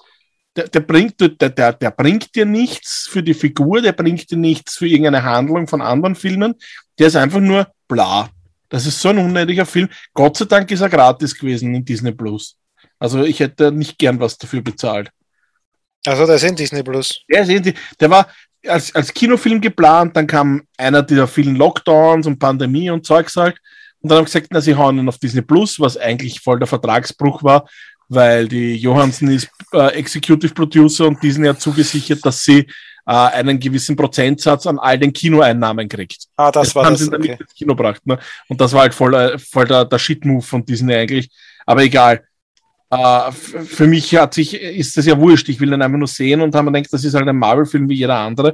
der, der bringt, der, der, der bringt dir nichts für die Figur, der bringt dir nichts für irgendeine Handlung von anderen Filmen. Der ist einfach nur bla. Das ist so ein unnötiger Film. Gott sei Dank ist er gratis gewesen in Disney Plus. Also ich hätte nicht gern was dafür bezahlt. Also der ist in Disney Plus. Der, ist irgendwie- der war als, als Kinofilm geplant, dann kam einer dieser vielen Lockdowns und Pandemie und Zeugs halt. Und dann haben sie gesagt, na, sie hauen ihn auf Disney Plus, was eigentlich voll der Vertragsbruch war, weil die Johansen ist äh, Executive Producer und Disney hat zugesichert, dass sie äh, einen gewissen Prozentsatz an all den Kinoeinnahmen kriegt. Ah, das war haben das. dann Okay. ins Kino gebracht. Ne? Und das war halt voll, äh, voll der, der Shit-Move von Disney eigentlich. Aber egal. F- für mich hat sich, ist das ja wurscht. Ich will den einfach nur sehen und haben mir gedacht, das ist halt ein Marvel-Film wie jeder andere.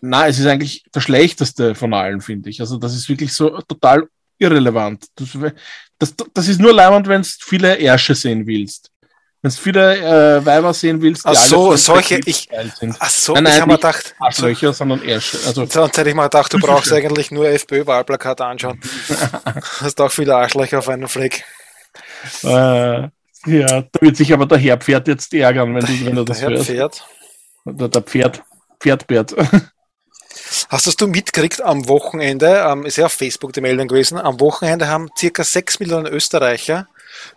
Na, es ist eigentlich der schlechteste von allen, finde ich. Also das ist wirklich so total irrelevant. Das, das, das ist nur leimend, wenn du viele Ärsche sehen willst. Wenn du viele äh, Weiber sehen willst, die Ach so, solche- ich- geil sind. Ach so, Nein, ich nein, habe mir gedacht, so, Arschlöcher, sondern Ärsche. Also sonst hätte ich mir gedacht, du [LAUGHS] brauchst eigentlich nur FPÖ-Wahlplakate anschauen. [LAUGHS] Hast auch viele Arschlöcher auf einem Fleck. Äh, ja, da wird sich aber der Herrpferd jetzt ärgern, wenn du, wenn du das Daher hörst. Pferd. Der, der Pferd, Pferdbert. [LAUGHS] Hast das du mitgekriegt am Wochenende, ähm, ist ja auf Facebook die Meldung gewesen, am Wochenende haben circa 6 Millionen Österreicher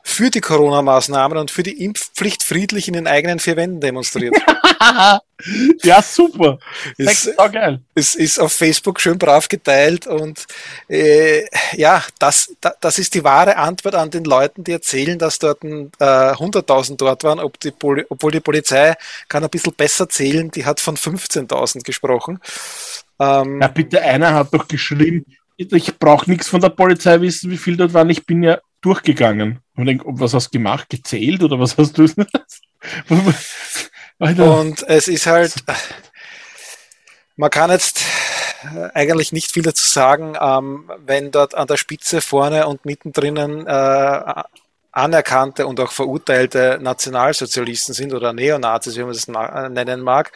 für die Corona-Maßnahmen und für die Impfpflicht friedlich in den eigenen vier Wänden demonstriert. [LAUGHS] ja, super. ist, Ist, geil. es ist auf Facebook schön brav geteilt und äh, ja, das, da, das ist die wahre Antwort an den Leuten, die erzählen, dass dort ein, äh, 100.000 dort waren, ob die Poli obwohl die Polizei kann ein bisschen besser zählen, die hat von 15.000 gesprochen. Ähm, Ja, bitte, einer hat doch geschrieben, ich brauche nichts von der Polizei wissen, wie viel dort waren. Ich bin ja durchgegangen. Und denk, was hast du gemacht? Gezählt oder was hast du? [LAUGHS] Und es ist halt, man kann jetzt äh, eigentlich nicht viel dazu sagen, ähm, wenn dort an der Spitze vorne und mittendrin äh, anerkannte und auch verurteilte Nationalsozialisten sind oder Neonazis, wie man das äh, nennen mag.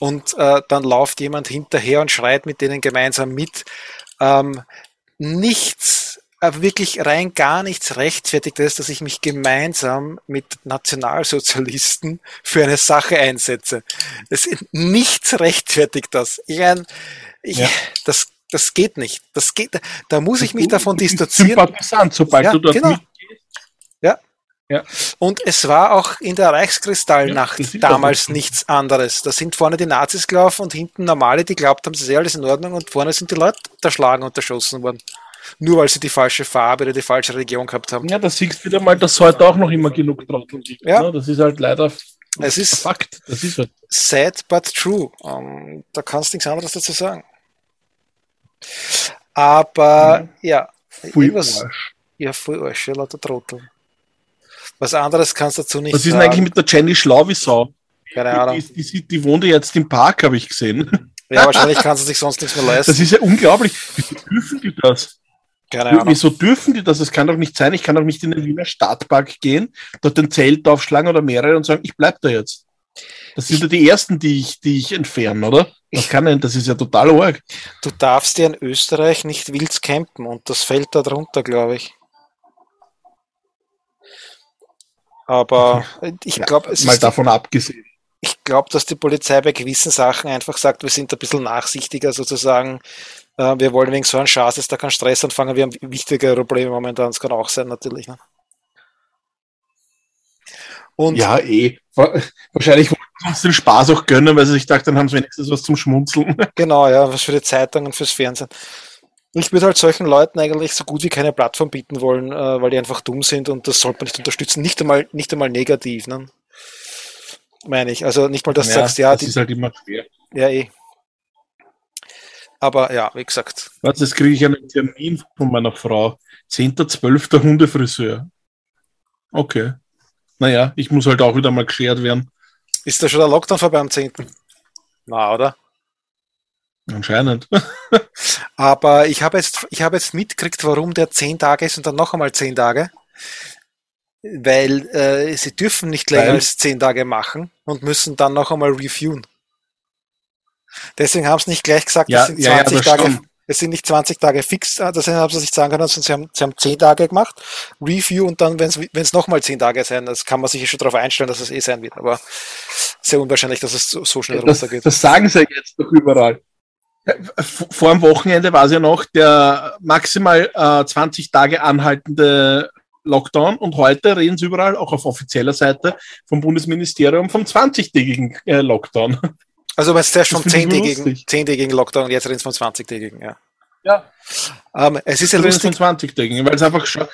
Und äh, dann läuft jemand hinterher und schreit mit denen gemeinsam mit. Ähm, nichts, wirklich rein gar nichts rechtfertigt es, dass ich mich gemeinsam mit Nationalsozialisten [LAUGHS] für eine Sache einsetze. Es, nichts rechtfertigt das. Ich, mein, ich, Ja. das, das geht nicht. Das geht, da muss ich mich davon distanzieren. Sympathisant, sobald Ja, du dort genau. mit Und es war auch in der Reichskristallnacht Ja, ist damals nichts anderes. Da sind vorne die Nazis gelaufen und hinten normale, die glaubt haben, es ist eh alles in Ordnung und vorne sind die Leute erschlagen und erschossen worden. Nur weil sie die falsche Farbe oder die falsche Region gehabt haben. Ja, da siehst du wieder mal, dass es heute auch noch immer genug Trottel gibt. Ja. Ne? Das ist halt leider Es ist- Fakt. Das ist halt. Sad but true. Ähm, da kannst du nichts anderes dazu sagen. Aber ja, Pfui irgendwas, Arsch. ja, voll Arsch, ja, lauter Trottel. Was anderes kannst du dazu nicht Was ist denn sagen. eigentlich mit der Jenny Schlauwisau? Keine Ahnung. Die, die, die, die wohnt ja jetzt im Park, habe ich gesehen. Ja, wahrscheinlich kannst du sich sonst nichts mehr [LAUGHS] leisten. Das ist ja unglaublich. Wieso dürfen die das? Keine Ahnung. Wieso dürfen die das? Es kann doch nicht sein. Ich kann doch nicht in den Wiener Stadtpark gehen, dort ein Zelt aufschlagen oder mehrere und sagen, ich bleib da jetzt. Das sind ja die ersten, die ich, die ich entferne, oder? Das kann denn, das ist ja total arg. Du darfst ja in Österreich nicht wild campen und das fällt da drunter, glaube ich. Aber [LAUGHS] ich glaube, es Mal ist die, davon abgesehen. Glaube, dass die Polizei bei gewissen Sachen einfach sagt, wir sind ein bisschen nachsichtiger sozusagen. Äh, wir wollen wegen so einen Schatz jetzt da keinen Stress anfangen. Wir haben wichtigere Probleme momentan. Das kann auch sein, natürlich. Ne? Und Ja, eh. Wa- Wahrscheinlich wollten sie uns den Spaß auch gönnen, weil sie sich dachten, dann haben sie wenigstens was zum Schmunzeln. [LAUGHS] Genau, ja, was für die Zeitung und fürs Fernsehen. Ich würde halt solchen Leuten eigentlich so gut wie keine Plattform bieten wollen, äh, weil die einfach dumm sind und das sollte man nicht unterstützen. Nicht einmal, nicht einmal negativ, ne? Meine ich. Also nicht mal, dass du sagst, ja, das die, ist halt immer schwer. ja, eh. Aber ja, wie gesagt, Was, jetzt kriege ich einen Termin von meiner Frau. 10.12. Hundefriseur. Okay. Naja, ich muss halt auch wieder mal geschert werden. Ist da schon der Lockdown vorbei am 10.? Na, oder? Anscheinend. [LAUGHS] Aber ich habe jetzt, ich habe jetzt mitgekriegt, warum der 10 Tage ist und dann noch einmal 10 Tage. Weil äh, sie dürfen nicht länger Weil? als 10 Tage machen und müssen dann noch einmal reviewen. Deswegen haben sie nicht gleich gesagt, Ja, es sind ja, ja, 20 das Tage, es sind nicht 20 Tage fix, äh, das haben sie nicht sagen können, sondern sie haben, sie haben 10 Tage gemacht, Review und dann, wenn es nochmal 10 Tage sein, das kann man sich schon darauf einstellen, dass es eh sein wird, aber sehr unwahrscheinlich, dass es so, so schnell Das, runtergeht. das sagen sie jetzt doch überall. V- Vor dem Wochenende war es ja noch der maximal äh, 20 Tage anhaltende Lockdown und heute reden sie überall, auch auf offizieller Seite vom Bundesministerium, vom 20-tägigen äh, Lockdown. Also wenn es zuerst vom Das finde ich 10-tägigen lustig. 10-tägigen Lockdown und jetzt reden sie vom 20-tägigen, ja. Ja, Ähm, es ist ja lustig, vom 20-tägigen, weil es einfach schon.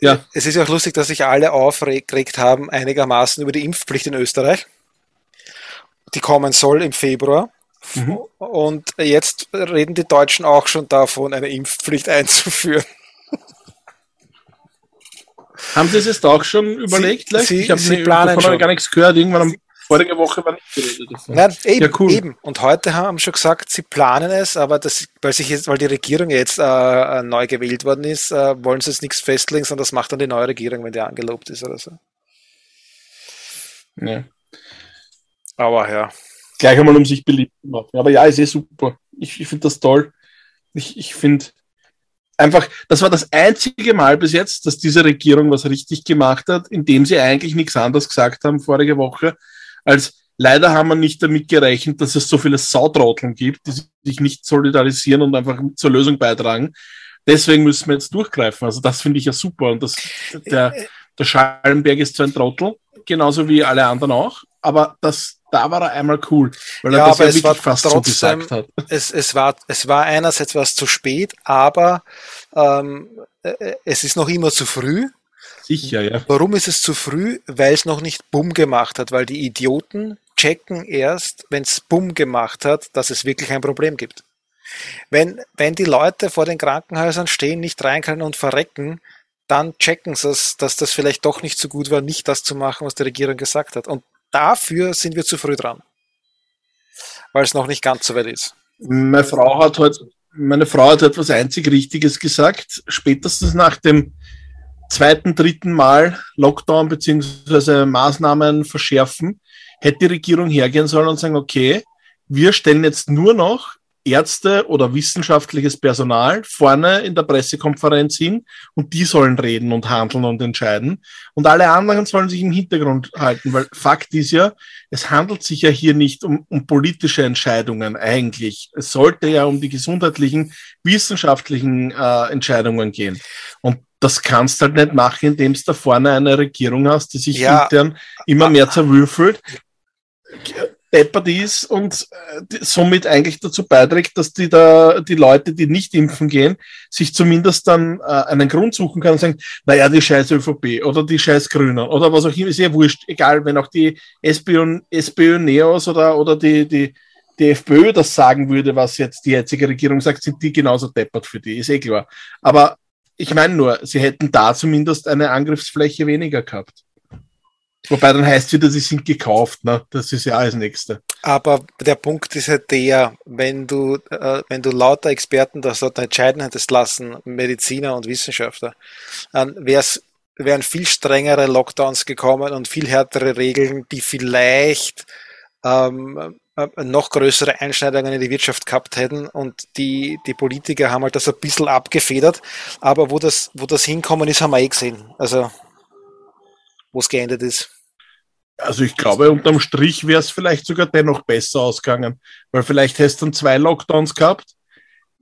Ja, es ist ja auch lustig, dass sich alle aufgeregt haben, einigermaßen über die Impfpflicht in Österreich. Die kommen soll im Februar. Mhm. Und jetzt reden die Deutschen auch schon davon, eine Impfpflicht einzuführen. Haben Sie es jetzt auch schon überlegt? vielleicht? Sie- ich habe Sie planen ich schon. gar nichts gehört. Irgendwann am vorige Woche war nicht geredet. Nein, eben, Ja, cool. eben. Und heute haben schon gesagt, sie planen es, aber das, weil sich jetzt, weil die Regierung jetzt äh, neu gewählt worden ist, äh, wollen sie jetzt nichts festlegen, sondern das macht dann die neue Regierung, wenn die angelobt ist oder so. Ja. Aber ja. gleich einmal um sich beliebt zu machen. Aber ja, ist eh super. Ich, ich finde das toll. Ich, ich finde einfach, das war das einzige Mal bis jetzt, dass diese Regierung was richtig gemacht hat, indem sie eigentlich nichts anderes gesagt haben vorige Woche, als leider haben wir nicht damit gerechnet, dass es so viele Sautrotteln gibt, die sich nicht solidarisieren und einfach zur Lösung beitragen. Deswegen müssen wir jetzt durchgreifen. Also das finde ich ja super. Und das, der, der Schallenberg ist zwar ein Trottel, genauso wie alle anderen auch, aber das, da war er einmal cool, weil er Ja, das aber ja es wirklich war fast so trotzdem- gesagt hat. [LAUGHS] es, es, war, es war einerseits was zu spät, aber ähm, äh, es ist noch immer zu früh. Sicher, ja. Warum ist es zu früh? Weil es noch nicht Bumm gemacht hat, weil die Idioten checken erst, wenn es Bumm gemacht hat, dass es wirklich ein Problem gibt. Wenn, wenn die Leute vor den Krankenhäusern stehen, nicht rein können und verrecken, dann checken sie es, dass das vielleicht doch nicht so gut war, nicht das zu machen, was die Regierung gesagt hat. Und dafür sind wir zu früh dran. Weil es noch nicht ganz so weit ist. Meine Frau hat heute, meine Frau hat etwas einzig Richtiges gesagt. Spätestens nach dem zweiten, dritten Mal Lockdown beziehungsweise Maßnahmen verschärfen, hätte die Regierung hergehen sollen und sagen, okay, wir stellen jetzt nur noch Ärzte oder wissenschaftliches Personal vorne in der Pressekonferenz hin und die sollen reden und handeln und entscheiden und alle anderen sollen sich im Hintergrund halten, weil Fakt ist ja, es handelt sich ja hier nicht um, um politische Entscheidungen eigentlich. Es sollte ja um die gesundheitlichen, wissenschaftlichen äh, Entscheidungen gehen. Und das kannst du halt nicht machen, indem du da vorne eine Regierung hast, die sich Ja. intern immer mehr zerwürfelt, deppert ist und äh, somit eigentlich dazu beiträgt, dass die da die Leute, die nicht impfen gehen, sich zumindest dann äh, einen Grund suchen kann und sagen, naja, die scheiß ÖVP oder die scheiß Grünen oder was auch immer, ist ja wurscht, egal, wenn auch die SPÖ, SPÖ Neos oder, oder die, die, die FPÖ das sagen würde, was jetzt die jetzige Regierung sagt, sind die genauso deppert für die, ist eh klar. Aber ich meine nur, sie hätten da zumindest eine Angriffsfläche weniger gehabt. Wobei dann heißt wieder, sie sind gekauft, ne? Das ist ja alles Nächste. Aber der Punkt ist halt der, wenn du, äh, wenn du lauter Experten das dort entscheiden hättest lassen, Mediziner und Wissenschaftler, dann wär's, wären viel strengere Lockdowns gekommen und viel härtere Regeln, die vielleicht ähm, äh, noch größere Einschneidungen in die Wirtschaft gehabt hätten und die, die Politiker haben halt das ein bisschen abgefedert, aber wo das, wo das hinkommen ist, haben wir eh gesehen. Also, wo es geendet ist. Also ich glaube, unterm Strich wäre es vielleicht sogar dennoch besser ausgegangen, weil vielleicht hast du dann zwei Lockdowns gehabt,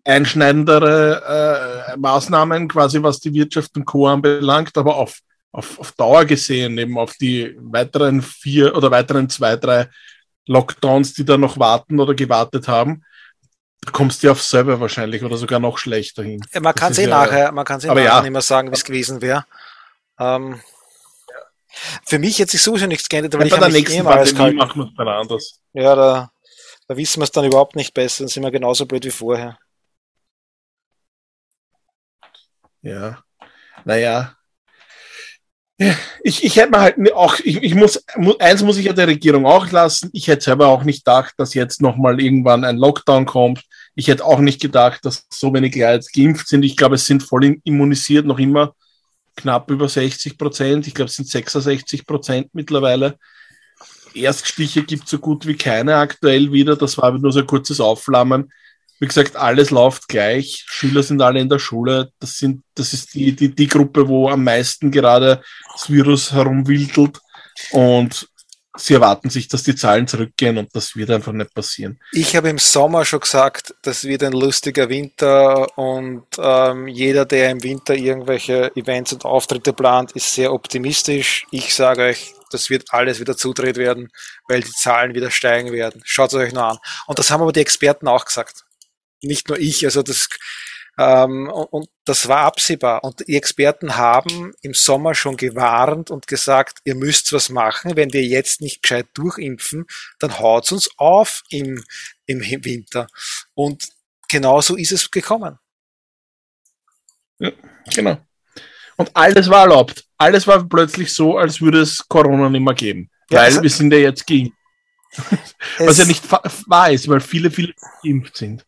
einschneidendere äh, Maßnahmen quasi, was die Wirtschaft und Co. anbelangt, aber auf, auf, auf Dauer gesehen, eben auf die weiteren vier oder weiteren zwei, drei Lockdowns, die da noch warten oder gewartet haben, da kommst du ja auf selber wahrscheinlich oder sogar noch schlechter hin. Ja, Man kann es eh ja- nachher, man kann es eh nachher ja. nicht mehr sagen, wie es gewesen wäre. Ähm, für mich hat sich sowieso nichts geändert, weil Bei ich der habe mich nächsten eh Pandemie machen wir es dann anders. Ja, da, da wissen wir es dann überhaupt nicht besser, dann sind wir genauso blöd wie vorher. Ja, naja. Ja, ich, ich hätte mir halt auch, ich, ich muss, mu- eins muss ich ja der Regierung auch lassen. Ich hätte selber auch nicht gedacht, dass jetzt nochmal irgendwann ein Lockdown kommt. Ich hätte auch nicht gedacht, dass so wenig Leute jetzt geimpft sind. Ich glaube, es sind voll im- immunisiert noch immer knapp über 60 Prozent. Ich glaube, es sind 66 Prozent mittlerweile. Erststiche gibt so gut wie keine aktuell wieder. Das war nur so ein kurzes Aufflammen. Wie gesagt, alles läuft gleich. Schüler sind alle in der Schule. Das sind, das ist die, die, die Gruppe, wo am meisten gerade das Virus herumwildelt. Und sie erwarten sich, dass die Zahlen zurückgehen und das wird einfach nicht passieren. Ich habe im Sommer schon gesagt, das wird ein lustiger Winter und ähm, jeder, der im Winter irgendwelche Events und Auftritte plant, ist sehr optimistisch. Ich sage euch, das wird alles wieder zudreht werden, weil die Zahlen wieder steigen werden. Schaut es euch nur an. Und das haben aber die Experten auch gesagt. Nicht nur ich, also das ähm, und, und das war absehbar. Und die Experten haben im Sommer schon gewarnt und gesagt, ihr müsst was machen. Wenn wir jetzt nicht gescheit durchimpfen, dann haut's uns auf im, im Winter. Und genauso ist es gekommen. Genau. Und alles war erlaubt. Alles war plötzlich so, als würde es Corona nicht mehr geben. Ja, weil wir sind ja jetzt geimpft. [LAUGHS] Was ja nicht wahr ist, weil viele, viele geimpft sind.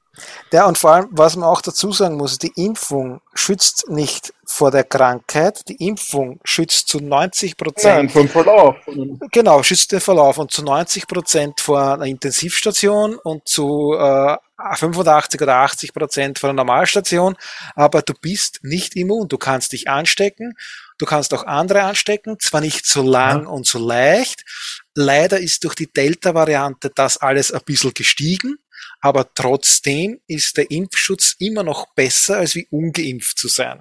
Ja, und vor allem, was man auch dazu sagen muss, die Impfung schützt nicht vor der Krankheit, die Impfung schützt zu 90 Prozent vom Verlauf. Genau, schützt den Verlauf und zu 90 Prozent vor einer Intensivstation und zu äh, 85 oder 80 Prozent vor einer Normalstation. Aber du bist nicht immun. Du kannst dich anstecken. Du kannst auch andere anstecken. Zwar nicht so lang und so leicht. Leider ist durch die Delta-Variante das alles ein bisschen gestiegen. Aber trotzdem ist der Impfschutz immer noch besser, als wie ungeimpft zu sein.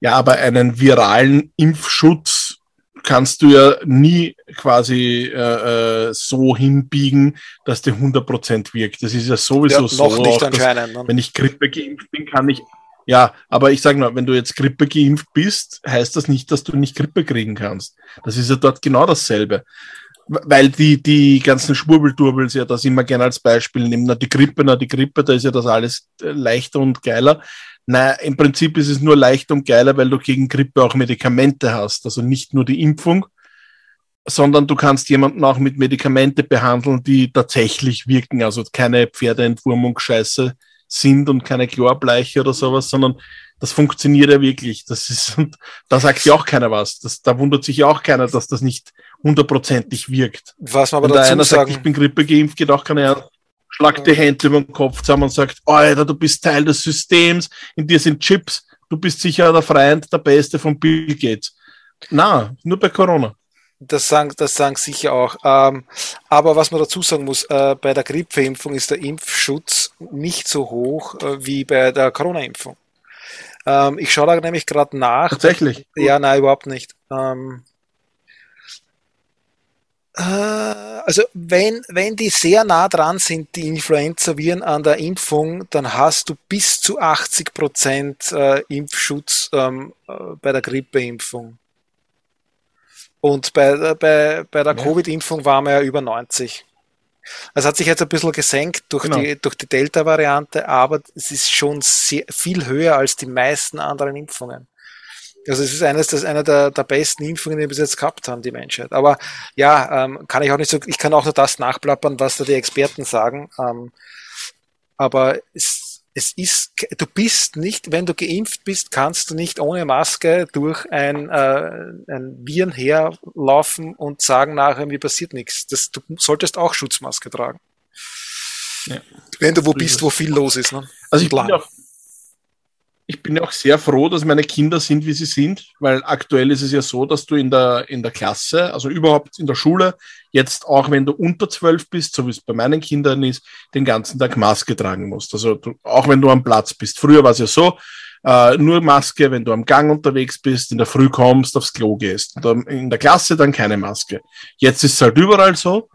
Ja, aber einen viralen Impfschutz kannst du ja nie quasi äh, äh, so hinbiegen, dass der 100% wirkt. Das ist ja sowieso Ja, so. noch nicht auch, dass, anscheinend. ne? wenn ich Grippe geimpft bin, kann ich. Ja, aber ich sage mal, wenn du jetzt Grippe geimpft bist, heißt das nicht, dass du nicht Grippe kriegen kannst. Das ist ja dort genau dasselbe. Weil die, die ganzen Schwurbelturbels ja das immer gerne als Beispiel nehmen. Na, die Grippe, na, die Grippe, da ist ja das alles äh, leichter und geiler. Na, im Prinzip ist es nur leichter und geiler, weil du gegen Grippe auch Medikamente hast. Also nicht nur die Impfung, sondern du kannst jemanden auch mit Medikamente behandeln, die tatsächlich wirken. Also keine Pferdeentwurmungsscheiße sind und keine Chlorbleiche oder sowas, sondern das funktioniert ja wirklich. Das ist, [LAUGHS] da sagt ja auch keiner was. Das, da wundert sich ja auch keiner, dass das nicht hundertprozentig wirkt. Was man Wenn aber da dazu einer sagt, sagen, ich bin Grippe geimpft, geht auch keiner schlagt die Hände über den Kopf zusammen und sagt, Alter, du bist Teil des Systems, in dir sind Chips, du bist sicher der Freund, der Beste von Bill Gates. Na, nur bei Corona. Das sagen, das sagen sicher auch. Ähm, aber was man dazu sagen muss, äh, bei der Grippeimpfung ist der Impfschutz nicht so hoch äh, wie bei der Corona-Impfung. Ähm, ich schaue da nämlich gerade nach. Tatsächlich. Ja, nein, überhaupt nicht. Ähm, äh, also wenn, wenn die sehr nah dran sind, die Influenza-Viren an der Impfung, dann hast du bis zu 80 Prozent äh, Impfschutz ähm, äh, bei der Grippeimpfung. Und bei, äh, bei, bei der Ja. Covid-Impfung waren wir ja über 90. Es hat sich jetzt ein bisschen gesenkt durch Genau. die, durch die Delta-Variante, aber es ist schon sehr, viel höher als die meisten anderen Impfungen. Also es ist eines, das einer der, der besten Impfungen, die wir bis jetzt gehabt haben, die Menschheit. Aber ja, ähm, kann ich auch nicht so, ich kann auch nur das nachplappern, was da die Experten sagen. Ähm, aber es, es ist, du bist nicht, wenn du geimpft bist, kannst du nicht ohne Maske durch ein, äh, ein Viren herlaufen und sagen nachher, mir passiert nichts. Das, du solltest auch Schutzmaske tragen. Ja. Wenn du wo bist, wo viel los ist. Ne? Also ich bin, auch, ich bin auch sehr froh, dass meine Kinder sind, wie sie sind, weil aktuell ist es ja so, dass du in der, in der Klasse, also überhaupt in der Schule, jetzt auch wenn du unter zwölf bist, so wie es bei meinen Kindern ist, den ganzen Tag Maske tragen musst. Also du, auch wenn du am Platz bist. Früher war es ja so, äh, nur Maske, wenn du am Gang unterwegs bist, in der Früh kommst, aufs Klo gehst. Und in der Klasse dann keine Maske. Jetzt ist es halt überall so.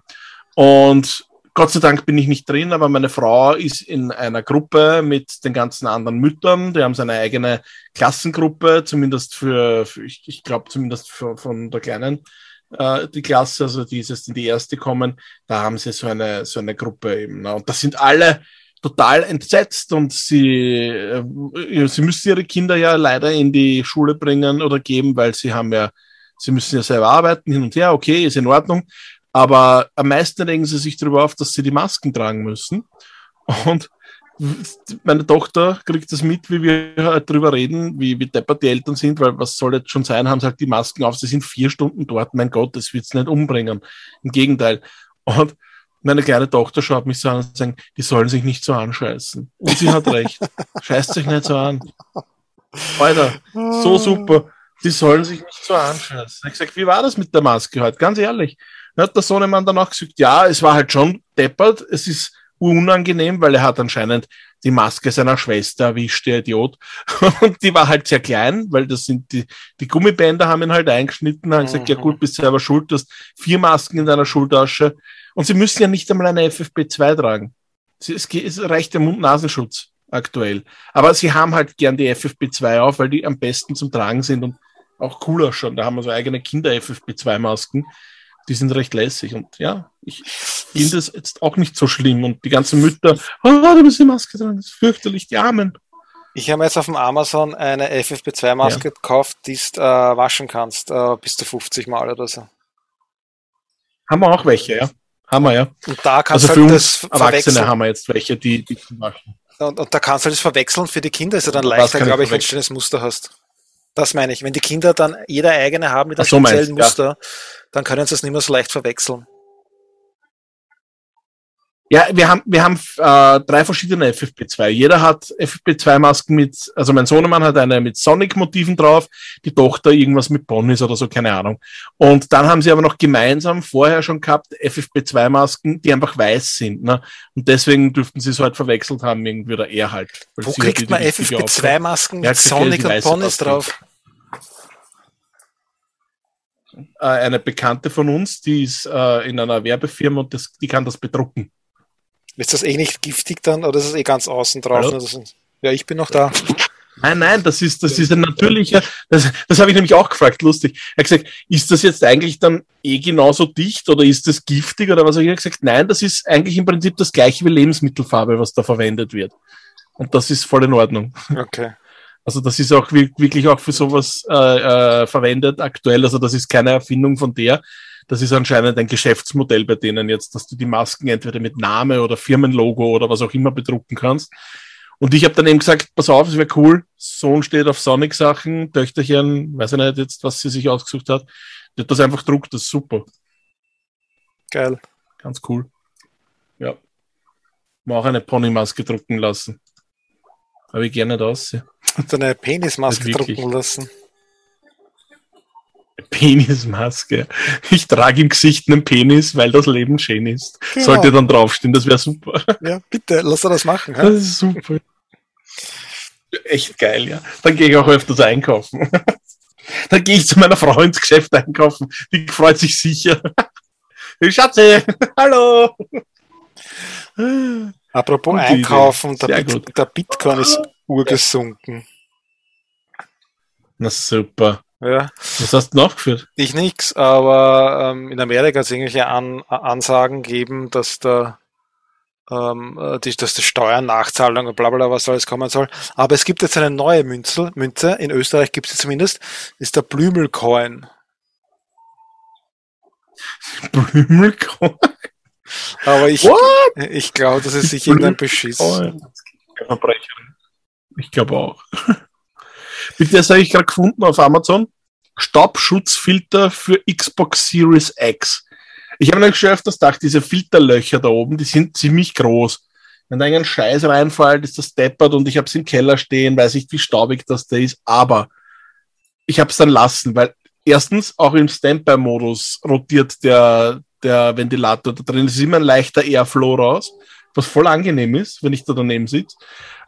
Und Gott sei Dank bin ich nicht drin, aber meine Frau ist in einer Gruppe mit den ganzen anderen Müttern. Die haben so eine eigene Klassengruppe, zumindest für, für ich, ich glaube zumindest für, von der kleinen äh, die Klasse, also die ist jetzt in die erste kommen. Da haben sie so eine so eine Gruppe eben. Ne? Und das sind alle total entsetzt und sie, äh, sie müssen ihre Kinder ja leider in die Schule bringen oder geben, weil sie haben ja, sie müssen ja selber arbeiten, hin und her, okay, ist in Ordnung. Aber am meisten regen sie sich darüber auf, dass sie die Masken tragen müssen. Und meine Tochter kriegt das mit, wie wir halt drüber reden, wie, wie deppert die Eltern sind, weil was soll jetzt schon sein, haben sie halt die Masken auf, sie sind vier Stunden dort, mein Gott, das wird's nicht umbringen. Im Gegenteil. Und meine kleine Tochter schaut mich so an und sagt, die sollen sich nicht so anscheißen. Und sie hat recht. Scheißt sich nicht so an. Alter, so super. Die sollen sich nicht so anscheißen. Ich gesagt, wie war das mit der Maske heute? Ganz ehrlich. Dann hat der Sohnemann danach gesagt, ja, es war halt schon deppert. Es ist unangenehm, weil er hat anscheinend die Maske seiner Schwester erwischt, der Idiot. [LAUGHS] Und die war halt sehr klein, weil das sind die, die Gummibänder haben ihn halt eingeschnitten, haben gesagt, ja gut, bist selber schuld, du hast vier Masken in deiner Schultasche. Und sie müssen ja nicht einmal eine FFP2 tragen. Es, es reicht der Mund-Nasenschutz aktuell. Aber sie haben halt gern die FFP2 auf, weil die am besten zum Tragen sind und auch cooler schon. Da haben wir so eigene Kinder-FFP2-Masken die sind recht lässig. Und ja, ich finde es jetzt auch nicht so schlimm. Und die ganzen Mütter, oh, du bist die Maske dran, das ist fürchterlich, die Armen. Ich habe jetzt auf dem Amazon eine FFP2-Maske ja. gekauft, die du äh, waschen kannst, äh, bis zu 50 Mal oder so. Haben wir auch welche, ja. Haben wir, ja. Und da kannst also für halt uns Erwachsene haben wir jetzt welche, die, die waschen. Und, und da kannst du das verwechseln. Für die Kinder ist ja dann leichter, glaube ich, wenn du ein schönes Muster hast. Das meine ich. Wenn die Kinder dann jeder eigene haben mit einem so speziellen Muster, ja. dann können sie es nicht mehr so leicht verwechseln. Ja, wir haben, wir haben äh, drei verschiedene FFP2. Jeder hat FFP2-Masken mit, also mein Sohnemann hat eine mit Sonic-Motiven drauf, die Tochter irgendwas mit Ponys oder so, keine Ahnung. Und dann haben sie aber noch gemeinsam vorher schon gehabt FFP2-Masken, die einfach weiß sind. Ne? Und deswegen dürften sie es halt verwechselt haben, irgendwie, oder er halt. Wo kriegt halt man FFP2-Masken mit Sonic und Ponys drauf? Äh, eine Bekannte von uns, die ist äh, in einer Werbefirma und das, die kann das bedrucken. Ist das eh nicht giftig dann oder ist es eh ganz außen drauf? Ja, ich bin noch da. Nein, nein, das ist, das ist ein natürlicher, das, das habe ich nämlich auch gefragt, lustig. Er hat gesagt, ist das jetzt eigentlich dann eh genauso dicht oder ist das giftig oder was? Ich habe gesagt, nein, das ist eigentlich im Prinzip das gleiche wie Lebensmittelfarbe, was da verwendet wird. Und das ist voll in Ordnung. Okay. Also das ist auch wirklich auch für sowas äh, äh, verwendet aktuell. Also das ist keine Erfindung von der. Das ist anscheinend ein Geschäftsmodell bei denen jetzt, dass du die Masken entweder mit Name oder Firmenlogo oder was auch immer bedrucken kannst. Und ich habe dann eben gesagt, pass auf, es wäre cool. Sohn steht auf Sonic-Sachen, Töchterchen, weiß ich nicht jetzt, was sie sich ausgesucht hat. Die hat das einfach druckt, das ist super. Geil. Ganz cool. Ja. Mal auch eine Ponymaske drucken lassen. Habe ich gerne das. Und eine Penismaske drucken lassen. Penismaske. Ich trage im Gesicht einen Penis, weil das Leben schön ist. Genau. Sollte dann draufstehen, das wäre super. Ja, bitte, lass er das machen. Ha? Das ist super. Echt geil, ja. Dann gehe ich auch öfters einkaufen. [LAUGHS] Dann gehe ich zu meiner Frau ins Geschäft einkaufen. Die freut sich sicher. Schatze, [LAUGHS] hallo. Apropos Einkaufen, der, Bit, der Bitcoin ist urgesunken. Na super. Ja. Was hast du nachgeführt? Ich nix, aber ähm, in Amerika hat es irgendwelche An Ansagen gegeben, dass da ähm, äh, die, dass die Steuernachzahlung und bla bla was alles kommen soll. Aber es gibt jetzt eine neue Münze, Münze in Österreich gibt es sie zumindest, ist der Blümelcoin. [LAUGHS] Blümelcoin? Aber ich, ich glaube, das ist sich irgendein Beschiss. Ich glaube auch. [LAUGHS] Bitte, das habe ich gerade gefunden auf Amazon. Staubschutzfilter für Xbox Series X. Ich habe nämlich schon öfters gedacht, diese Filterlöcher da oben, die sind ziemlich groß. Wenn da irgendein Scheiß reinfällt, ist das deppert und ich habe es im Keller stehen, weiß ich, wie staubig das da ist. Aber ich habe es dann lassen, weil erstens auch im Standby-Modus rotiert der, der Ventilator da drin. Es ist immer ein leichter Airflow raus, was voll angenehm ist, wenn ich da daneben sitze.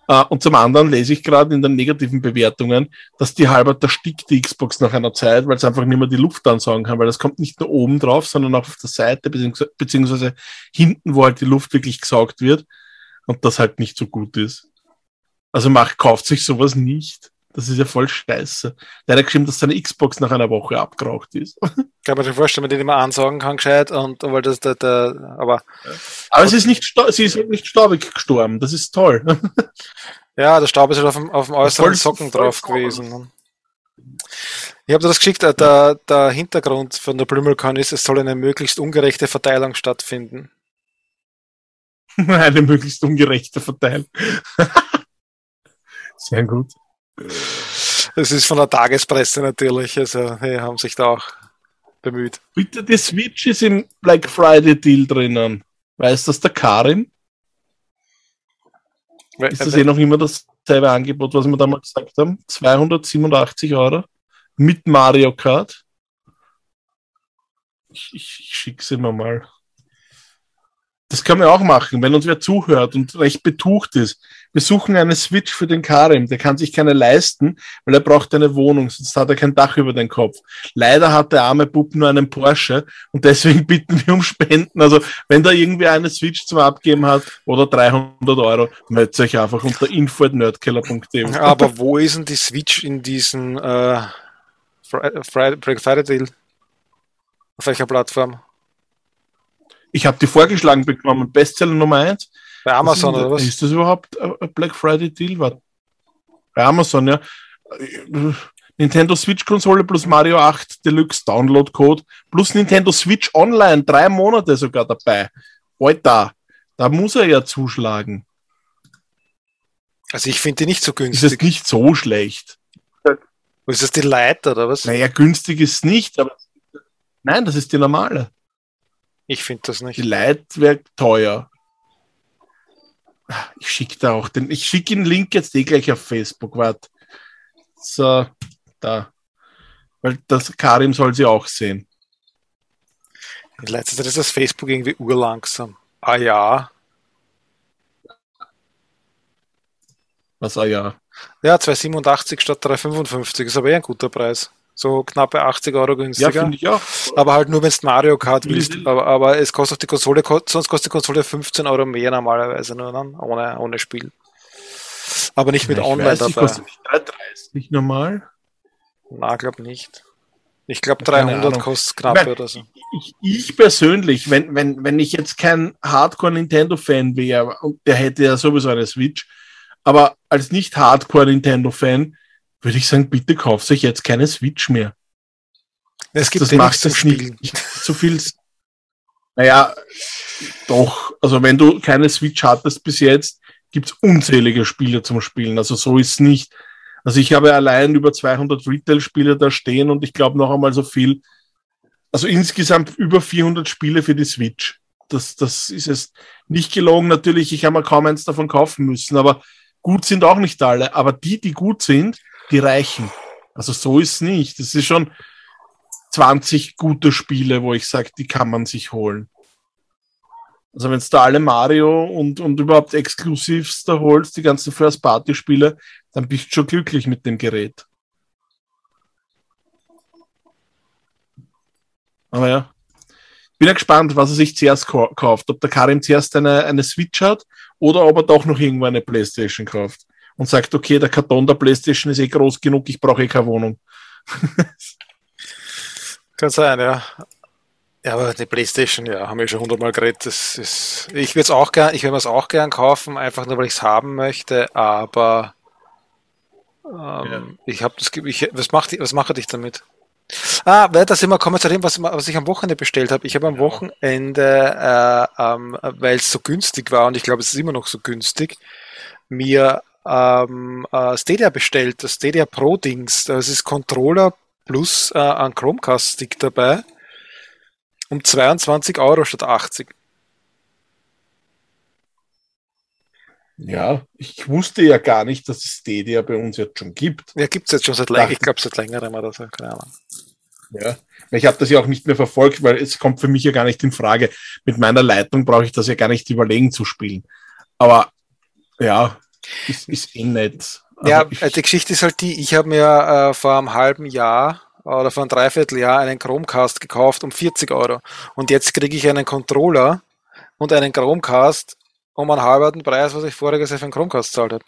Uh, und zum anderen lese ich gerade in den negativen Bewertungen, dass die halber erstickt die Xbox nach einer Zeit, weil es einfach nicht mehr die Luft ansaugen kann, weil das kommt nicht nur oben drauf, sondern auch auf der Seite, beziehungsweise, hinten, wo halt die Luft wirklich gesaugt wird und das halt nicht so gut ist. Also macht, kauft sich sowas nicht. Das ist ja voll scheiße. Der hat ja geschrieben, dass seine Xbox nach einer Woche abgeraucht ist. Kann man sich vorstellen, wenn man den immer ansagen kann, gescheit, und, weil das, der, der, aber, Aber es ist nicht, sie ist nicht staubig gestorben. Das ist toll. [LAUGHS] ja, der Staub ist halt auf dem, auf dem äußeren Voll- Socken voll drauf sauber. gewesen. Ich habe dir das geschickt, äh, der, der Hintergrund von der BlümelCon ist, es soll eine möglichst ungerechte Verteilung stattfinden. [LAUGHS] Eine möglichst ungerechte Verteilung. [LAUGHS] Sehr gut. Es ist von der Tagespresse natürlich, also, die haben sich da auch bemüht. Bitte, die Switch ist im Black Friday Deal drinnen. Weiß das der Karim? Ist das eh noch immer dasselbe Angebot, was wir damals gesagt haben? 287 Euro mit Mario Kart. Ich, ich, ich schicke sie mir mal. Das kann man auch machen, wenn uns wer zuhört und recht betucht ist. Wir suchen eine Switch für den Karim. Der kann sich keine leisten, weil er braucht eine Wohnung, sonst hat er kein Dach über den Kopf. Leider hat der arme Bub nur einen Porsche und deswegen [LAUGHS] bitten wir um Spenden. Also wenn da irgendwie eine Switch zum Abgeben hat oder 300 Euro, meldet euch einfach unter info.nerdkeller.de. Aber wo ist denn die Switch in diesem äh, Black Friday Deal? Auf welcher Plattform? Ich habe die vorgeschlagen bekommen, Bestseller Nummer 1. Bei Amazon ist, oder was? Ist das überhaupt ein Black Friday Deal? War bei Amazon, ja. Nintendo Switch Konsole plus Mario 8 Deluxe Download Code plus Nintendo Switch Online, drei Monate sogar dabei. Alter, da muss er ja zuschlagen. Also ich finde die nicht so Ist jetzt günstig. nicht so schlecht. Ist das die Light oder was? Naja, günstig ist nicht, aber nein, das ist die normale. Ich finde das Die nicht. Light wäre teuer. Ich schicke da auch den, ich schicke den Link jetzt eh gleich auf Facebook, warte. So, da. Weil das Karim soll sie auch sehen. In letzter Zeit ist das Facebook irgendwie urlangsam. Ah ja. Was, ah ja. Ja, 2,87 statt 3,55 ist aber eh ein guter Preis. So knappe 80 Euro Ja, günstiger. finde ich auch. aber halt nur, wenn du Mario Kart Will willst. Aber, aber es kostet auch die Konsole, ko- sonst kostet die Konsole 15 Euro mehr normalerweise nur dann, ohne, ohne Spiel. Aber nicht mit Ja, ich Online weiß, die dabei. kostet nicht 3,30 normal. Na, glaub nicht. Ich glaube Keine 300 Ahnung. kostet knapp Ich mein, oder so. Ich, ich persönlich, wenn, wenn, wenn ich jetzt kein Hardcore-Nintendo-Fan wäre, und der hätte ja sowieso eine Switch, aber als nicht Hardcore-Nintendo-Fan würde ich sagen, bitte kauft euch jetzt keine Switch mehr. Es gibt das macht es Spielen. nicht so viel. Naja, doch. Also wenn du keine Switch hattest bis jetzt, gibt's unzählige Spiele zum Spielen. Also so ist nicht. Also ich habe allein über 200 Retail-Spiele da stehen und ich glaube noch einmal so viel. Also insgesamt über 400 Spiele für die Switch. Das, das ist es nicht gelogen. Natürlich, ich habe mir kaum eins davon kaufen müssen, aber gut sind auch nicht alle. Aber die, die gut sind, die reichen. Also so ist es nicht. Das ist schon 20 gute Spiele, wo ich sage, die kann man sich holen. Also wenn du da alle Mario und, und überhaupt Exklusivs da holst, die ganzen First-Party-Spiele, dann bist du schon glücklich mit dem Gerät. Aber ja. Bin ja gespannt, was er sich zuerst kau- kauft. Ob der Karim zuerst eine, eine Switch hat oder ob er doch noch irgendwo eine Playstation kauft. Und sagt, okay, der Karton der Playstation ist eh groß genug, ich brauche eh keine Wohnung. Kann sein, ja. Ja, aber die Playstation, ja, haben wir schon hundertmal geredet. Das ist, ich würde es auch gern, ich würde es auch gern kaufen, einfach nur weil ich es haben möchte, aber ähm, ich habe das, ich, was macht, was mache ich damit? Ah, weil das immer kommen wir zu dem, was, was ich am Wochenende bestellt habe. Ich habe am Wochenende, äh, ähm, weil es so günstig war und ich glaube, es ist immer noch so günstig, mir ähm, äh, Stadia bestellt, das Stadia Pro Dings. Das ist Controller plus äh, ein Chromecast Stick dabei. Um 22 Euro statt 80. Ja, ich wusste ja gar nicht, dass es Stadia bei uns jetzt schon gibt. Ja, gibt's jetzt schon seit längerem, ich glaube seit längerem oder so, keine Ahnung. Ja. Ich habe das ja auch nicht mehr verfolgt, weil es kommt für mich ja gar nicht in Frage. Mit meiner Leitung brauche ich das ja gar nicht überlegen zu spielen. Aber ja, ist, ist eh nett. Ja, ich, äh, die Geschichte ist halt die, ich habe mir äh, vor einem halben Jahr oder vor einem Dreivierteljahr einen Chromecast gekauft um 40 Euro. Und jetzt kriege ich einen Controller und einen Chromecast um einen halben Preis, was ich voriges Jahr für einen Chromecast zahlt habe.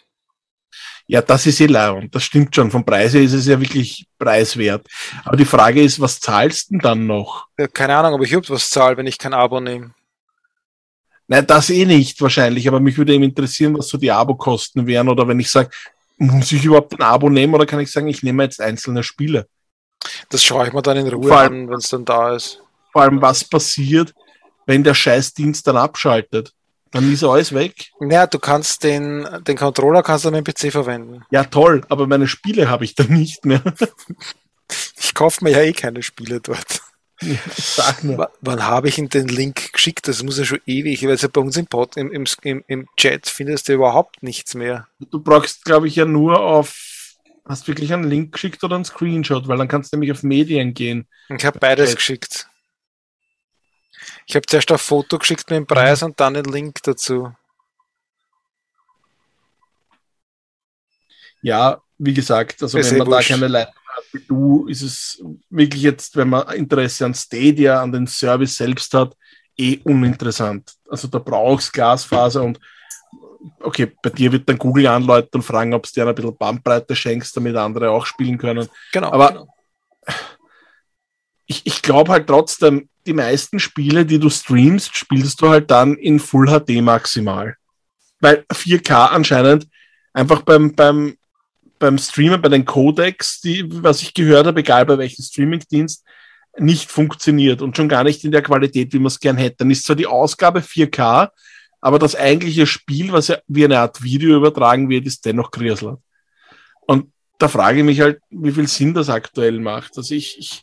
Ja, das ist eh leid. Das stimmt schon. Vom Preis her ist es ja wirklich preiswert. Aber die Frage ist, was zahlst du denn dann noch? Ja, keine Ahnung, ob ich überhaupt was zahle, wenn ich kein Abo nehme. Nein, das eh nicht wahrscheinlich, aber mich würde eben interessieren, was so die Abokosten wären oder wenn ich sage, muss ich überhaupt ein Abo nehmen oder kann ich sagen, ich nehme jetzt einzelne Spiele? Das schaue ich mir dann in Ruhe allem- an, wenn es dann da ist. Vor allem, was passiert, wenn der Scheißdienst dann abschaltet? Dann ist alles weg. Naja, du kannst den, den Controller kannst du an den PC verwenden. Ja, toll, aber meine Spiele habe ich dann nicht mehr. [LAUGHS] Ich kaufe mir ja eh keine Spiele dort. [LAUGHS] Sag nur. W wann habe ich ihm den Link geschickt? Das muss ja schon ewig. Weiß ja, bei uns im, Pod, im, im, im, Chat findest du überhaupt nichts mehr. Du brauchst, glaube ich, ja nur auf. Hast du wirklich einen Link geschickt oder einen Screenshot? Weil dann kannst du nämlich auf Medien gehen. Ich habe beides Okay. geschickt. Ich habe zuerst ein Foto geschickt mit dem Preis und dann den Link dazu. Ja, wie gesagt, also wenn eh man da keine Leitung du, ist es wirklich jetzt, wenn man Interesse an Stadia, an den Service selbst hat, eh uninteressant. Also da brauchst Glasfaser und okay, bei dir wird dann Google anläuten und fragen, ob es dir ein bisschen Bandbreite schenkst, damit andere auch spielen können. Genau. Aber- genau. ich, ich glaube halt trotzdem, die meisten Spiele, die du streamst, spielst du halt dann in Full HD maximal. Weil 4K anscheinend einfach beim, beim, beim Streamen, bei den Codecs, die, was ich gehört habe, egal bei welchem Streamingdienst, nicht funktioniert und schon gar nicht in der Qualität, wie man es gern hätte. Dann ist zwar die Ausgabe 4K, aber das eigentliche Spiel, was ja wie eine Art Video übertragen wird, ist dennoch Griesler. Und da frage ich mich halt, wie viel Sinn das aktuell macht. Also ich, ich,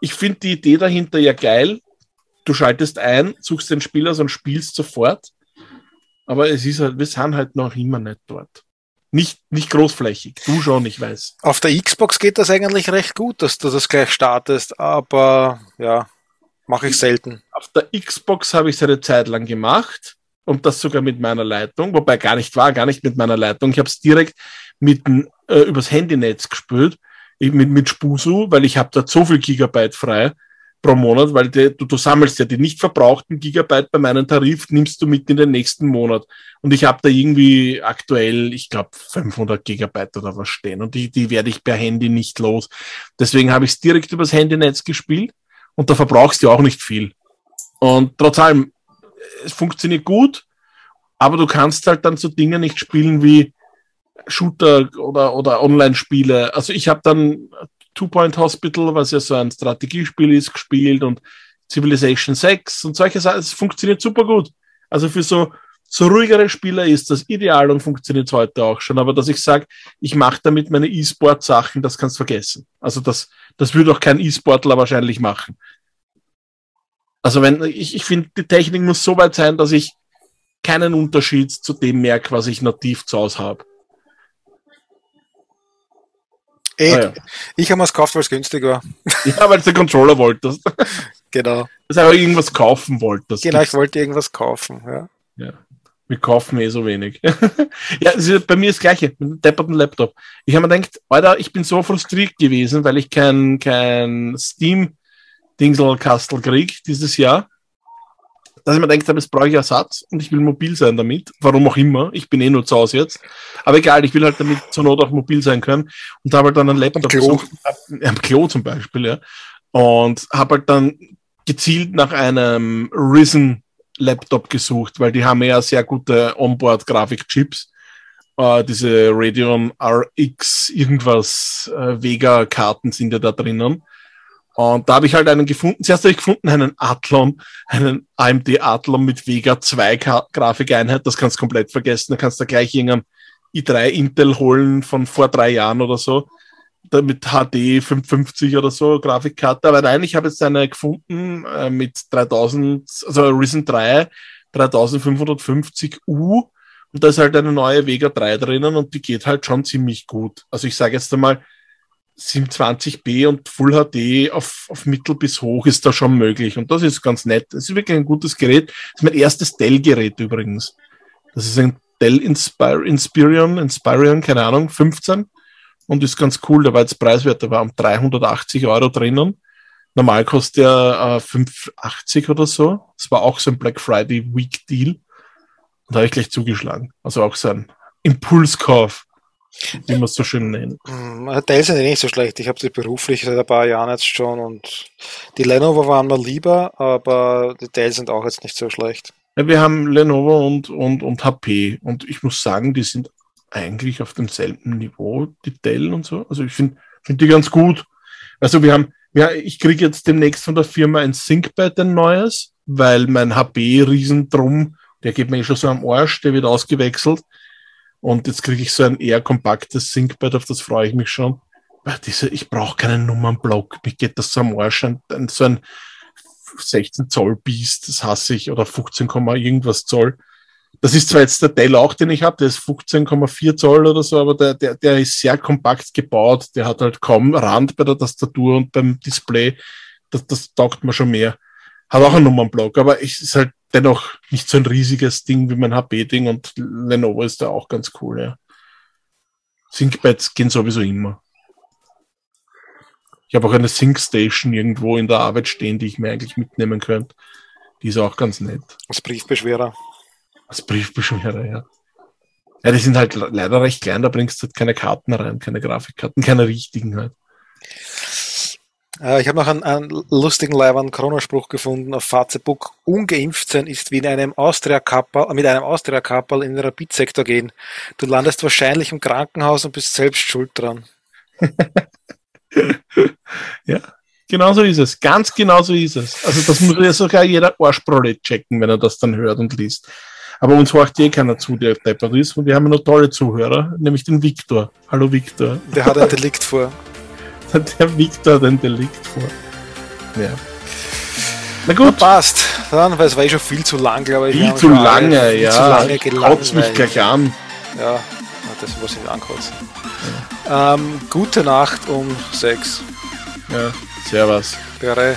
ich finde die Idee dahinter ja geil. Du schaltest ein, suchst den Spieler aus und spielst sofort. Aber es ist halt, wir sind halt noch immer nicht dort. Nicht, nicht großflächig. Du schon, ich weiß. Auf der Xbox geht das eigentlich recht gut, dass du das gleich startest, aber ja, mache ich selten. Auf der Xbox habe ich es eine Zeit lang gemacht und das sogar mit meiner Leitung, wobei gar nicht war, gar nicht mit meiner Leitung. Ich habe es direkt mit äh, übers Handynetz gespült, ich, mit, mit Spusu, weil ich habe dort so viel Gigabyte frei pro Monat, weil die, du, du sammelst ja die nicht verbrauchten Gigabyte bei meinem Tarif, nimmst du mit in den nächsten Monat. Und ich habe da irgendwie aktuell, ich glaube, 500 Gigabyte oder was stehen. Und die, die werde ich per Handy nicht los. Deswegen habe ich es direkt übers Handynetz gespielt und da verbrauchst du auch nicht viel. Und trotz allem, es funktioniert gut, aber du kannst halt dann so Dinge nicht spielen wie Shooter oder, oder Online-Spiele. Also ich habe dann Two Point Hospital, was ja so ein Strategiespiel ist, gespielt und Civilization 6 und solche Sachen. Es funktioniert super gut. Also für so, so ruhigere Spieler ist das ideal und funktioniert heute auch schon. Aber dass ich sage, ich mache damit meine E-Sport-Sachen, das kannst du vergessen. Also das, das würde auch kein E-Sportler wahrscheinlich machen. Also wenn, ich, ich finde, die Technik muss so weit sein, dass ich keinen Unterschied zu dem merke, was ich nativ zu Hause habe. Eh, Ah, ja. Ich habe mir es gekauft, weil es günstig war. [LAUGHS] ja, weil du den Controller wolltest. [LAUGHS] Genau. Dass du aber irgendwas kaufen wolltest. Genau, ich wollte irgendwas kaufen. Ja. Ja. Wir kaufen eh so wenig. [LAUGHS] ja, ist bei mir das Gleiche, mit dem depperten Laptop. Ich habe mir gedacht, Alter, ich bin so frustriert gewesen, weil ich kein, kein Steam-Dingsel-Kastel krieg dieses Jahr, dass ich mir gedacht habe, jetzt brauche ich Ersatz und ich will mobil sein damit. Warum auch immer. Ich bin eh nur zu Hause jetzt. Aber egal, ich will halt damit zur Not auch mobil sein können und habe halt dann einen Laptop Am Klo. gesucht. Am Klo zum Beispiel, ja. Und habe halt dann gezielt nach einem Risen Laptop gesucht, weil die haben ja sehr gute Onboard-Grafikchips. Äh, diese Radeon RX irgendwas äh, Vega-Karten sind ja da drinnen. Und da habe ich halt einen gefunden. Zuerst habe ich gefunden einen Athlon, einen AMD Athlon mit Vega 2 Ka- Grafikeinheit. Das kannst du komplett vergessen. Da kannst du gleich irgendeinen i3 Intel holen von vor drei Jahren oder so. Mit HD 550 oder so Grafikkarte. Aber nein, ich habe jetzt eine gefunden äh, mit 3000, also Risen 3 3550U. Und da ist halt eine neue Vega 3 drinnen und die geht halt schon ziemlich gut. Also ich sage jetzt einmal, 720p und Full HD auf, auf mittel bis hoch ist da schon möglich. Und das ist ganz nett. Das ist wirklich ein gutes Gerät. Das ist mein erstes Dell-Gerät übrigens. Das ist ein Dell Inspire, Inspirion, Inspirion, keine Ahnung, 15. Und ist ganz cool. Der war jetzt preiswert. Der war um 380 Euro drinnen. Normal kostet der äh, 580 oder so. Das war auch so ein Black Friday Week Deal. Und da habe ich gleich zugeschlagen. Also auch so ein Impulskauf. Wie man es so schön nennt. Hm, Dell sind eh nicht so schlecht. Ich habe sie beruflich seit ein paar Jahren jetzt schon und die Lenovo waren mir lieber, aber die Dell sind auch jetzt nicht so schlecht. Ja, wir haben Lenovo und, und, und HP und ich muss sagen, die sind eigentlich auf demselben Niveau, die Dell und so. Also ich finde find die ganz gut. Also wir haben, ja, ich kriege jetzt demnächst von der Firma ein ThinkPad, ein neues, weil mein HP Riesendrum, der geht mir eh schon so am Arsch, der wird ausgewechselt. Und jetzt kriege ich so ein eher kompaktes ThinkPad, auf das freue ich mich schon. Weil diese, ich brauche keinen Nummernblock, mir geht das so am Arsch. Ein, ein, so ein 16 Zoll Biest, das hasse ich, oder 15, irgendwas Zoll. Das ist zwar jetzt der Dell auch, den ich habe, der ist 15,4 Zoll oder so, aber der, der, der ist sehr kompakt gebaut. Der hat halt kaum Rand bei der Tastatur und beim Display. Das, das taugt mir schon mehr. Hat auch einen Nummernblock, aber es ist halt dennoch nicht so ein riesiges Ding wie mein HP-Ding und Lenovo ist da auch ganz cool, ja. ThinkPads gehen sowieso immer. Ich habe auch eine ThinkStation irgendwo in der Arbeit stehen, die ich mir eigentlich mitnehmen könnte. Die ist auch ganz nett. Als Briefbeschwerer. Als Briefbeschwerer, ja. Ja, die sind halt leider recht klein, da bringst du halt keine Karten rein, keine Grafikkarten, keine richtigen halt. Äh, ich habe noch einen, einen lustigen Leibern Chronospruch gefunden auf Facebook. Ungeimpft sein ist wie in einem Austria mit einem Austria in den Rapidsektor gehen. Du landest wahrscheinlich im Krankenhaus und bist selbst schuld dran. [LAUGHS] ja, genau so ist es. Ganz genau so ist es. Also das muss ja sogar jeder Arschprolet checken, wenn er das dann hört und liest. Aber uns horcht eh keiner zu, der deppert ist. Und wir haben noch tolle Zuhörer, nämlich den Viktor. Hallo Viktor. Der hat ein Delikt vor. Der Viktor hat ein Delikt vor. Ja. Na gut. Na passt. Dann, weil es war eh schon viel zu lang, glaube ich. Viel zu lange, viel ja. Zu lange gelangweilt. mich gleich an. Ja, das muss ich ankotzen. Ja. Ähm, gute Nacht um sechs. Ja, servus. Bere.